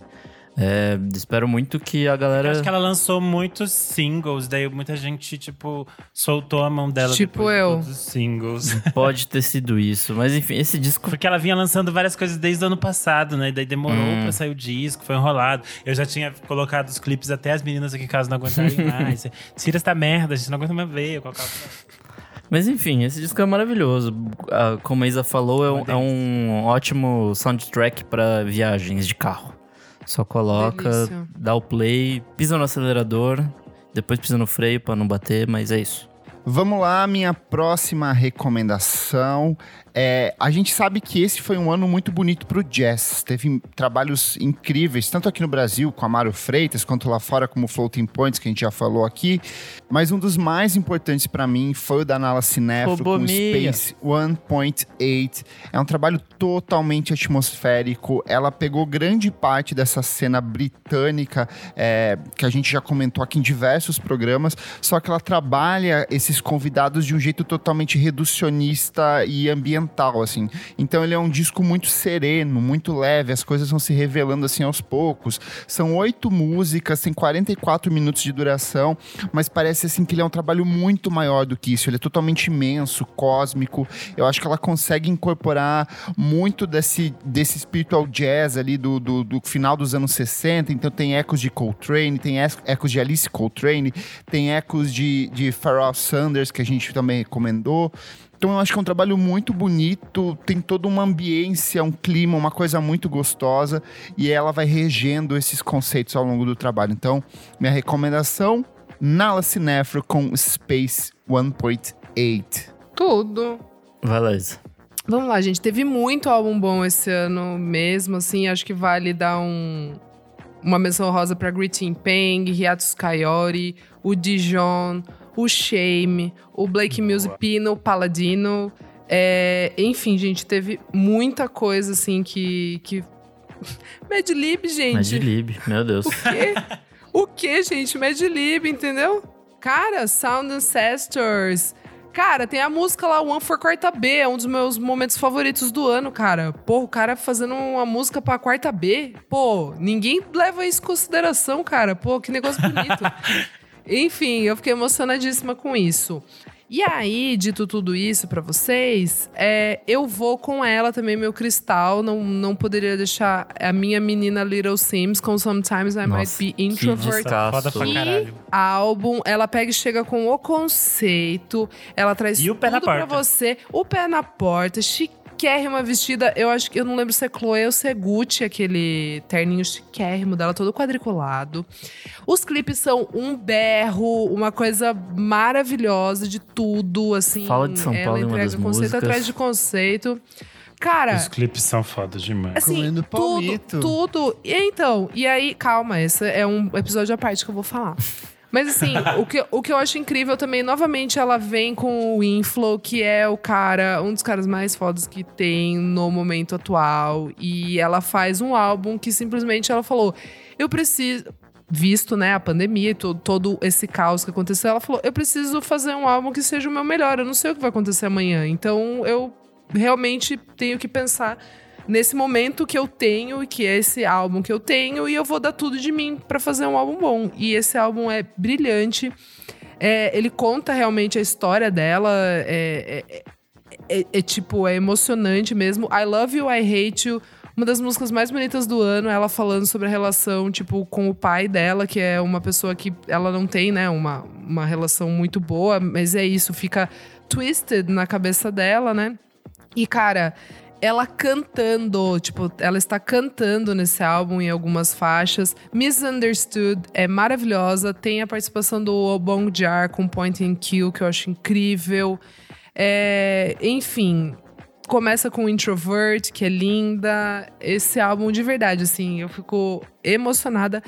É, espero muito que a Eu galera. acho que ela lançou muitos singles, daí muita gente, tipo, soltou a mão dela Tipo de eu. todos os singles. Pode ter sido isso. Mas enfim, esse disco. Porque ela vinha lançando várias coisas desde o ano passado, né? E daí demorou Hum. pra sair o disco, foi enrolado. Eu já tinha colocado os clipes até as meninas aqui em casa não aguentarem mais. Tira essa merda, a gente não aguenta mais ver. Eu colocava... Mas enfim, esse disco é maravilhoso. Ah, Como a Isa falou, é um, é um ótimo soundtrack pra viagens de carro. Só coloca, Delícia. dá o play, pisa no acelerador, depois pisa no freio pra não bater, mas é isso. Vamos lá, minha próxima recomendação. É, a gente sabe que esse foi um ano muito bonito pro jazz. Teve trabalhos incríveis, tanto aqui no Brasil, com Amaro Freitas, quanto lá fora, como Floating Points, que a gente já falou aqui. Mas um dos mais importantes para mim foi o da Nala Cinefro com. Space 1.8. É um trabalho totalmente atmosférico. Ela pegou grande parte dessa cena britânica é, que a gente já comentou aqui em diversos programas, só que ela trabalha esses convidados de um jeito totalmente reducionista e ambiental, assim. Então ele é um disco muito sereno, muito leve, as coisas vão se revelando assim aos poucos. São oito músicas, tem 44 minutos de duração, mas parece assim que ele é um trabalho muito maior do que isso. Ele é totalmente imenso, cósmico. Eu acho que ela consegue incorporar muito desse, desse spiritual jazz ali do, do, do final dos anos 60. Então tem ecos de Coltrane, tem ecos de Alice Coltrane, tem ecos de, de Pharoah Sanders, que a gente também recomendou. Então eu acho que é um trabalho muito bonito, tem toda uma ambiência, um clima, uma coisa muito gostosa e ela vai regendo esses conceitos ao longo do trabalho. Então, minha recomendação, Nala Cinefro com Space 1.8. Tudo. Isa. Vamos lá, gente. Teve muito álbum bom esse ano mesmo, assim. Acho que vale dar um, uma menção rosa pra Greeting Peng, Hiatus Coyote, o Dijon, o Shame, o Blake Mills Pino, o Paladino. É, enfim, gente, teve muita coisa, assim, que... que... Mad Lib, gente. Mad Lib, meu Deus. O quê? o quê, gente? Mad Lib, entendeu? Cara, Sound Ancestors. Cara, tem a música lá, One for Quarta B, é um dos meus momentos favoritos do ano, cara. Pô, o cara fazendo uma música pra quarta B. Pô, ninguém leva isso em consideração, cara. Pô, que negócio bonito. Enfim, eu fiquei emocionadíssima com isso. E aí, dito tudo isso pra vocês, é, eu vou com ela também, meu cristal. Não, não poderia deixar a minha menina Little Sims com Sometimes I Might Nossa, Be que Introvert. descasso. Foda pra E caralho. álbum, ela pega e chega com o conceito, ela traz E o pé tudo na pra porta. você, o pé na porta, chiquérrima vestida, eu acho que eu não lembro se é Chloe ou se é Gucci, aquele terninho chiquérrimo dela, todo quadriculado. Os clipes são um berro, uma coisa maravilhosa de tudo, assim. Fala de São ela Paulo em uma entrega das conceito músicas. atrás de conceito. Cara, Os clipes são fodas demais. Assim, Comendo tudo, tudo. E então, e aí, calma, esse é um episódio à parte que eu vou falar. Mas assim, o, que, o que eu acho incrível também, novamente, ela vem com o Inflow, que é o cara, um dos caras mais fodas que tem no momento atual. E ela faz um álbum que simplesmente ela falou: eu preciso. Visto, né, a pandemia e todo, todo esse caos que aconteceu, ela falou: eu preciso fazer um álbum que seja o meu melhor. Eu não sei o que vai acontecer amanhã. Então eu realmente tenho que pensar nesse momento que eu tenho que é esse álbum que eu tenho e eu vou dar tudo de mim pra fazer um álbum bom. E esse álbum é brilhante. É, ele conta realmente a história dela. É, é- é- é, tipo, é emocionante mesmo. I Love You, I Hate You. Uma das músicas mais bonitas do ano, ela falando sobre a relação, tipo, com o pai dela, que é uma pessoa que ela não tem, né, uma, uma relação muito boa, mas é isso, fica twisted na cabeça dela, né? E, cara, ela cantando, tipo, ela está cantando nesse álbum em algumas faixas. Misunderstood é maravilhosa. Tem a participação do Obong Jar com Point and Kill, que eu acho incrível. É, enfim, começa com Introvert, que é linda. Esse álbum, de verdade, assim, eu fico emocionada.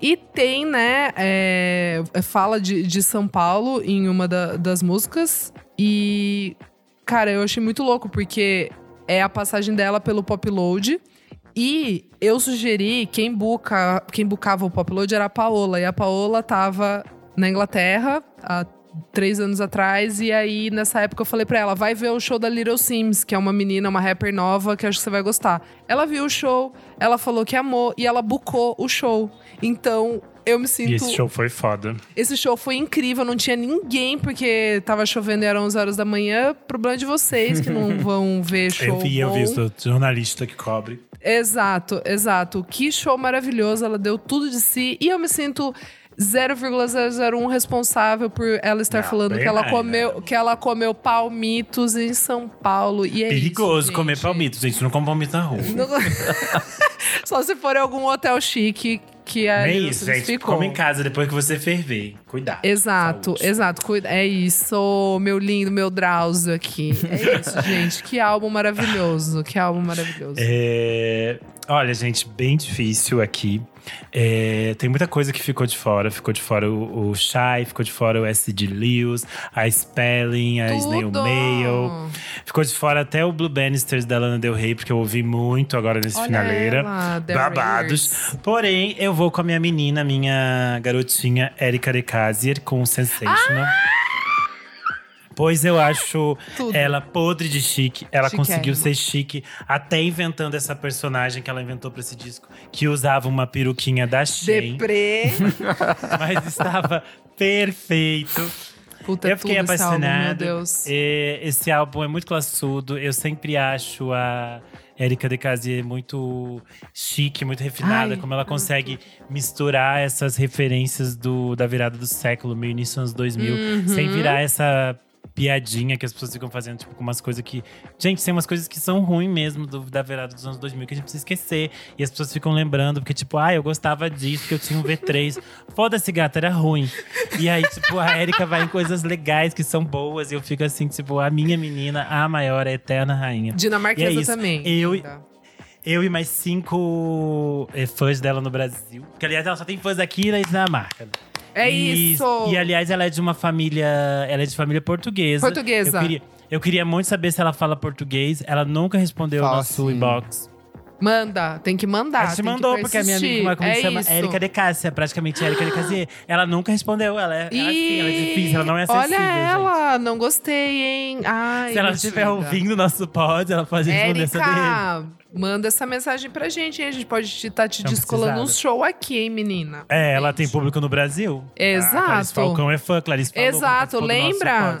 E tem, né, é, fala de, de São Paulo em uma da- das músicas. E, cara, eu achei muito louco, porque é a passagem dela pelo Pop Load. E eu sugeri, quem, buca, quem bucava o Pop Load era a Paola. E a Paola tava na Inglaterra três anos atrás. E aí, nessa época, eu falei pra ela: vai ver o show da Little Sims, que é uma menina, uma rapper nova, que acho que você vai gostar. Ela viu o show, ela falou que amou e ela bucou o show. Então. Eu me sinto. E esse show foi foda. Esse show foi incrível, não tinha ninguém, porque tava chovendo e eram 11 horas da manhã. Problema de vocês que não vão ver show. Eu vi, eu vi, bom. sou jornalista que cobre. Exato, exato. Que show maravilhoso, ela deu tudo de si. E eu me sinto 0,001 responsável por ela estar Não, falando que ela, mais, comeu, né? que ela comeu palmitos em São Paulo. E é Perigoso isso, comer gente. palmito, gente. Não come palmito na rua. Só se for em algum hotel chique que a é isso, gente. ficou. Come em casa depois que você ferver. Cuidado. Exato, Saúde. exato. Cuida- É isso, meu lindo, meu Drauzio aqui. É isso, gente. Que álbum maravilhoso. Que álbum maravilhoso. É, Olha, gente, bem difícil aqui. É, tem muita coisa que ficou de fora. Ficou de fora o, o Shy, ficou de fora o S.D. Lewis, a Spelling, a Snail! Mail. Ficou de fora até o Blue Bannisters da Lana Del Rey, porque eu ouvi muito agora nesse Olha finaleira. ela, Babados. Porém, eu vou com a minha menina, minha garotinha Erika De Casier, com Sensational. Pois eu acho Tudo. ela podre de chique. Ela conseguiu ser chique até inventando essa personagem que ela inventou pra esse disco, que usava uma peruquinha da Shein, Deprê. mas estava perfeito. Puta, eu fiquei tudo esse álbum, apaixonado. meu Deus. Esse álbum é muito classudo. Eu sempre acho a Erika De Casier muito chique, muito refinada. Ai, como ela consegue misturar essas referências do, da virada do século, meio início dos anos 2000, Uhum. sem virar essa piadinha que as pessoas ficam fazendo, tipo, com umas coisas que. Gente, tem umas coisas que são ruins mesmo do- da virada dos anos 2000 que a gente precisa esquecer. E as pessoas ficam lembrando, porque, tipo, ah, eu gostava disso, que eu tinha um V3. Foda-se, gata, era ruim. E aí, tipo, a Erika vai em coisas legais que são boas. E eu fico assim, tipo, a minha menina, a maior, a eterna rainha. Dinamarquesa é também. Eu-. Eu e mais cinco eh, fãs dela no Brasil. Porque, aliás, ela só tem fãs aqui na Dinamarca. É E- isso! E, aliás, ela é de uma família. Ela é de família portuguesa. Portuguesa. Eu queria, eu queria muito saber se ela fala português. Ela nunca respondeu o Fala nosso sim. inbox. Manda, tem que mandar. a gente tem mandou, porque a minha amiga, como, é se chama? isso. Érica de Cássia, praticamente Érica de Casier. Ela nunca respondeu. Ela é, ela, é assim, ela é difícil, ela não é acessível. Olha gente. ela, não gostei, hein? Ai, Se ela estiver ouvindo nosso pod, ela pode responder essa dele. Manda essa mensagem pra gente, hein? A gente pode estar te Não descolando um show aqui, hein, menina? É, ela tem Gente. público no Brasil. Exato. A Clarice Falcão é fã, Clarice falou, Exato, lembra?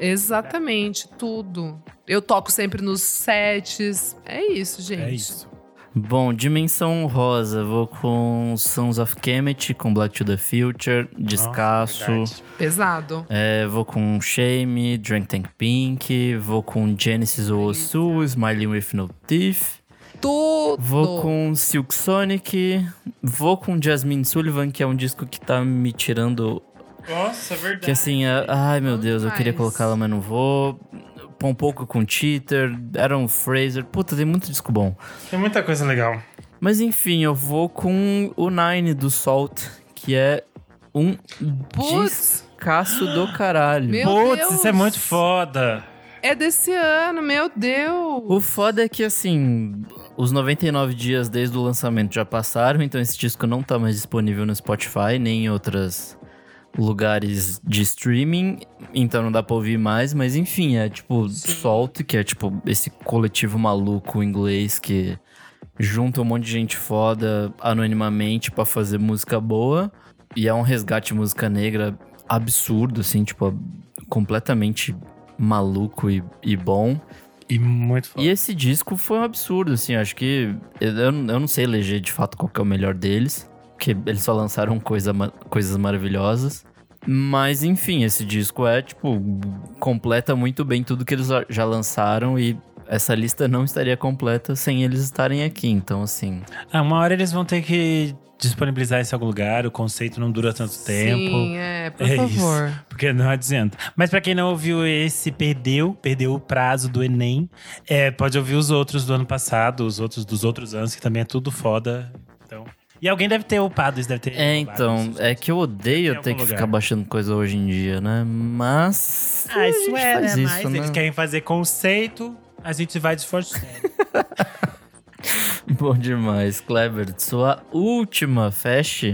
Exatamente, tudo. Eu toco sempre nos sets. É isso, gente. É isso. Bom, Dimensão Rosa, vou com Sons of Kemet, com Black to the Future, Descasso. Nossa, Pesado. É, vou com Shame, Drink Tank Pink, vou com Genesis Osu, Smiling with No Teeth. Tudo. Vou com Silk Sonic, vou com Jasmine Sullivan, que é um disco que tá me tirando. Nossa, é verdade. Que assim, é- ai meu Deus, eu queria colocá-la, mas não vou. Um pouco com Cheater, Aaron Fraser. Puta, tem muito disco bom. Tem muita coisa legal. Mas enfim, eu vou com o Nine do Salt, que é um Putz, discaço do caralho. Meu Putz, Deus. isso é muito foda. é desse ano, meu Deus. O foda é que, assim, os 99 dias desde o lançamento já passaram, então esse disco não tá mais disponível no Spotify, nem em outros lugares de streaming, então não dá pra ouvir mais, mas enfim, é tipo Salt, que é tipo esse coletivo maluco inglês que junta um monte de gente foda anonimamente pra fazer música boa, e é um resgate de música negra absurdo, assim, tipo, completamente maluco e, e bom. E muito foda. E esse disco foi um absurdo, assim. Acho que. Eu, eu não sei eleger de fato qual que é o melhor deles. Porque eles só lançaram coisa, coisas maravilhosas. Mas, enfim, esse disco é, tipo, completa muito bem tudo que eles já- lançaram. E essa lista não estaria completa sem eles estarem aqui. Então, assim. Ah, uma hora eles vão ter que disponibilizar isso em algum lugar. O conceito não dura tanto tempo. Sim, é, por É favor. Porque não adianta. Mas pra quem não ouviu esse, perdeu, perdeu o prazo do Enem. É, pode ouvir os outros do ano passado, os outros dos outros anos, que também é tudo foda. E alguém deve ter upado isso, deve ter. É, então, é que eu odeio ter que lugar. ficar baixando coisa hoje em dia, né? Mas. Ah, isso a gente é, faz né? isso, Mas né? eles querem fazer conceito, a gente vai disfarçando. Bom demais, Kleber. Sua última fest.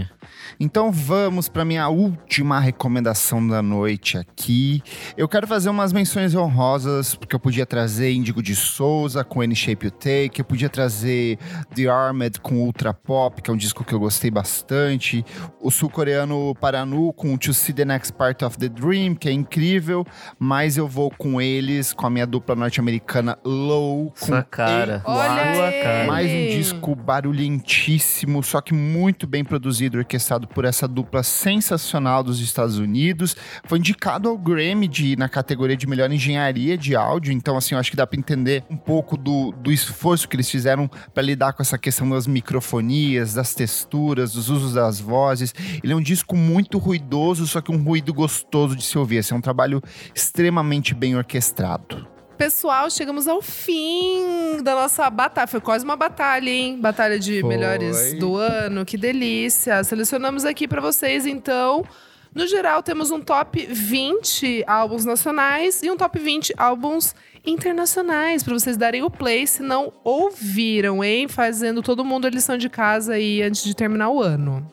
Então vamos para minha última recomendação da noite aqui. Eu quero fazer umas menções honrosas, porque eu podia trazer Índigo de Souza com Any Shape You Take, eu podia trazer The Armed com Ultra Pop, que é um disco que eu gostei bastante, o sul-coreano Paranu com To See the Next Part of the Dream, que é incrível, mas eu vou com eles, com a minha dupla norte-americana Low, com Sua cara. Olha Sua ele! cara. mais um disco barulhentíssimo, só que muito bem produzido, orquestrado por essa dupla sensacional dos Estados Unidos. Foi indicado ao Grammy de, na categoria de melhor engenharia de áudio, então assim, eu acho que dá para entender um pouco do, do esforço que eles fizeram para lidar com essa questão das microfonias, das texturas, dos usos das vozes. Ele é um disco muito ruidoso, só que um ruído gostoso de se ouvir. Esse é um trabalho extremamente bem orquestrado. Pessoal, chegamos ao fim da nossa batalha. Foi quase uma batalha, hein? Batalha de Foi. melhores do ano. Que delícia. Selecionamos aqui pra vocês, então. No geral, temos um top 20 álbuns nacionais e um top 20 álbuns internacionais, pra vocês darem o play se não ouviram, hein? Fazendo todo mundo a lição de casa aí antes de terminar o ano.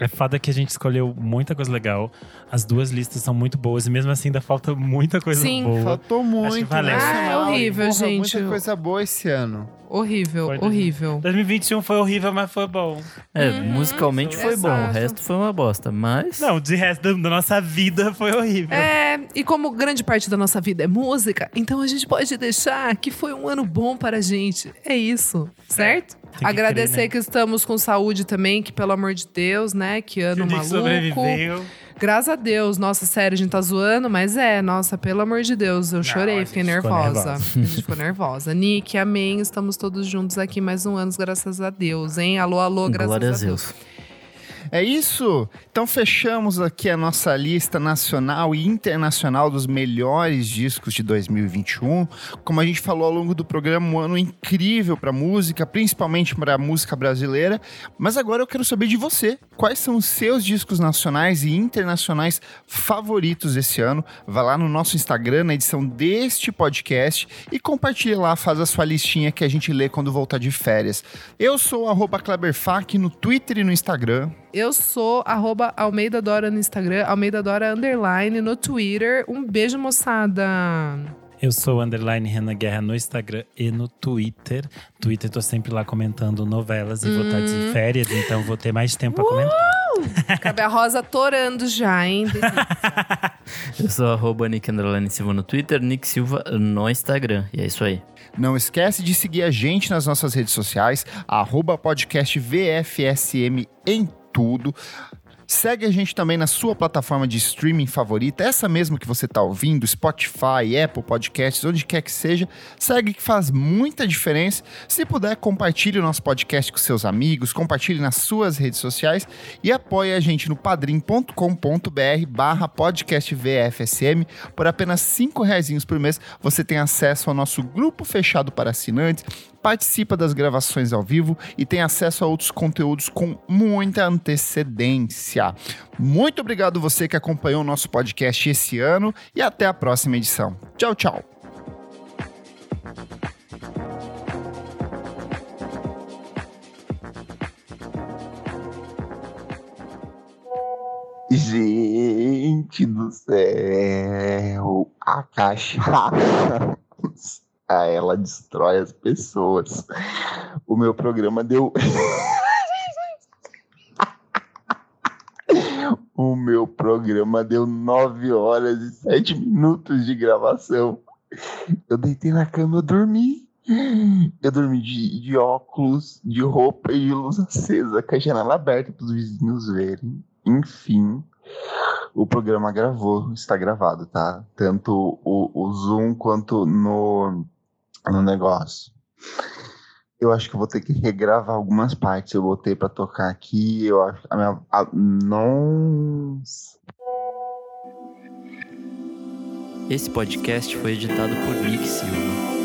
É foda que a gente escolheu muita coisa legal. As duas listas são muito boas e mesmo assim ainda falta muita coisa Sim. boa. Faltou muito, valeu. né? Ah, é horrível, Porra, gente. Muita coisa boa esse ano. Horrível, Foi, horrível. 2021 foi horrível, mas foi bom. É, Uhum, musicalmente foi bom, o exato. resto foi uma bosta, mas. Não, de resto da nossa vida foi horrível. É, e como grande parte da nossa vida é música, então a gente pode deixar que foi um ano bom para a gente. É isso, certo? que Agradecer crer, né? que estamos com saúde também, que pelo amor de Deus, né? Que ano Nick maluco. sobreviveu. Graças a Deus, nossa, sério, a gente tá zoando, mas é, nossa, pelo amor de Deus, eu a chorei, gente fiquei ficou nervosa. nervosa. A gente ficou nervosa. Nick, amém, estamos todos juntos aqui mais um ano, graças a Deus, hein? Alô, alô, graças Glória a a Deus. Deus. É isso? Então fechamos aqui a nossa lista nacional e internacional dos melhores discos de 2021. Como a gente falou ao longo do programa, um ano incrível para música, principalmente para a música brasileira. Mas agora eu quero saber de você. Quais são os seus discos nacionais e internacionais favoritos desse ano? Vá lá no nosso Instagram, na edição deste podcast e compartilhe lá, faz a sua listinha que a gente lê quando voltar de férias. Eu sou o Kleberfac no Twitter e no Instagram. Eu sou arroba Almeida Dora no Instagram, Almeida Dora Underline no Twitter. Um beijo, moçada. Eu sou Underline Renan Guerra no Instagram e no Twitter. Twitter tô sempre lá comentando novelas e vou estar de férias, então vou ter mais tempo pra comentar. Cabe a Rosa torando já, hein? Eu sou arroba Nick Underline Silva no Twitter, Nick Silva no Instagram. E é isso aí. Não esquece de seguir a gente nas nossas redes sociais, arroba podcast VFSM em tudo. Segue a gente também na sua plataforma de streaming favorita, essa mesmo que você está ouvindo, Spotify, Apple Podcasts, onde quer que seja. Segue que faz muita diferença. Se puder, compartilhe o nosso podcast com seus amigos, compartilhe nas suas redes sociais e apoie a gente no padrim.com.br barra podcast VFSM. Por apenas cinco reais por mês, você tem acesso ao nosso grupo fechado para assinantes, participa das gravações ao vivo e tem acesso a outros conteúdos com muita antecedência. Muito obrigado você que acompanhou o nosso podcast esse ano e até a próxima edição. Tchau, tchau. Gente do céu, a cachaça, ela destrói as pessoas. O meu programa deu. o meu programa deu 9 horas e 7 minutos de gravação. Eu deitei na cama, eu dormi. Eu dormi de, de óculos, de roupa e de luz acesa, com a janela aberta para os vizinhos verem. Enfim, o programa gravou, está gravado, tá? Tanto o, o Zoom quanto no, no negócio. Eu acho que eu vou ter que regravar algumas partes. Eu botei para tocar aqui. Eu acho. A minha. A, nossa. Esse podcast foi editado por Nick Silva.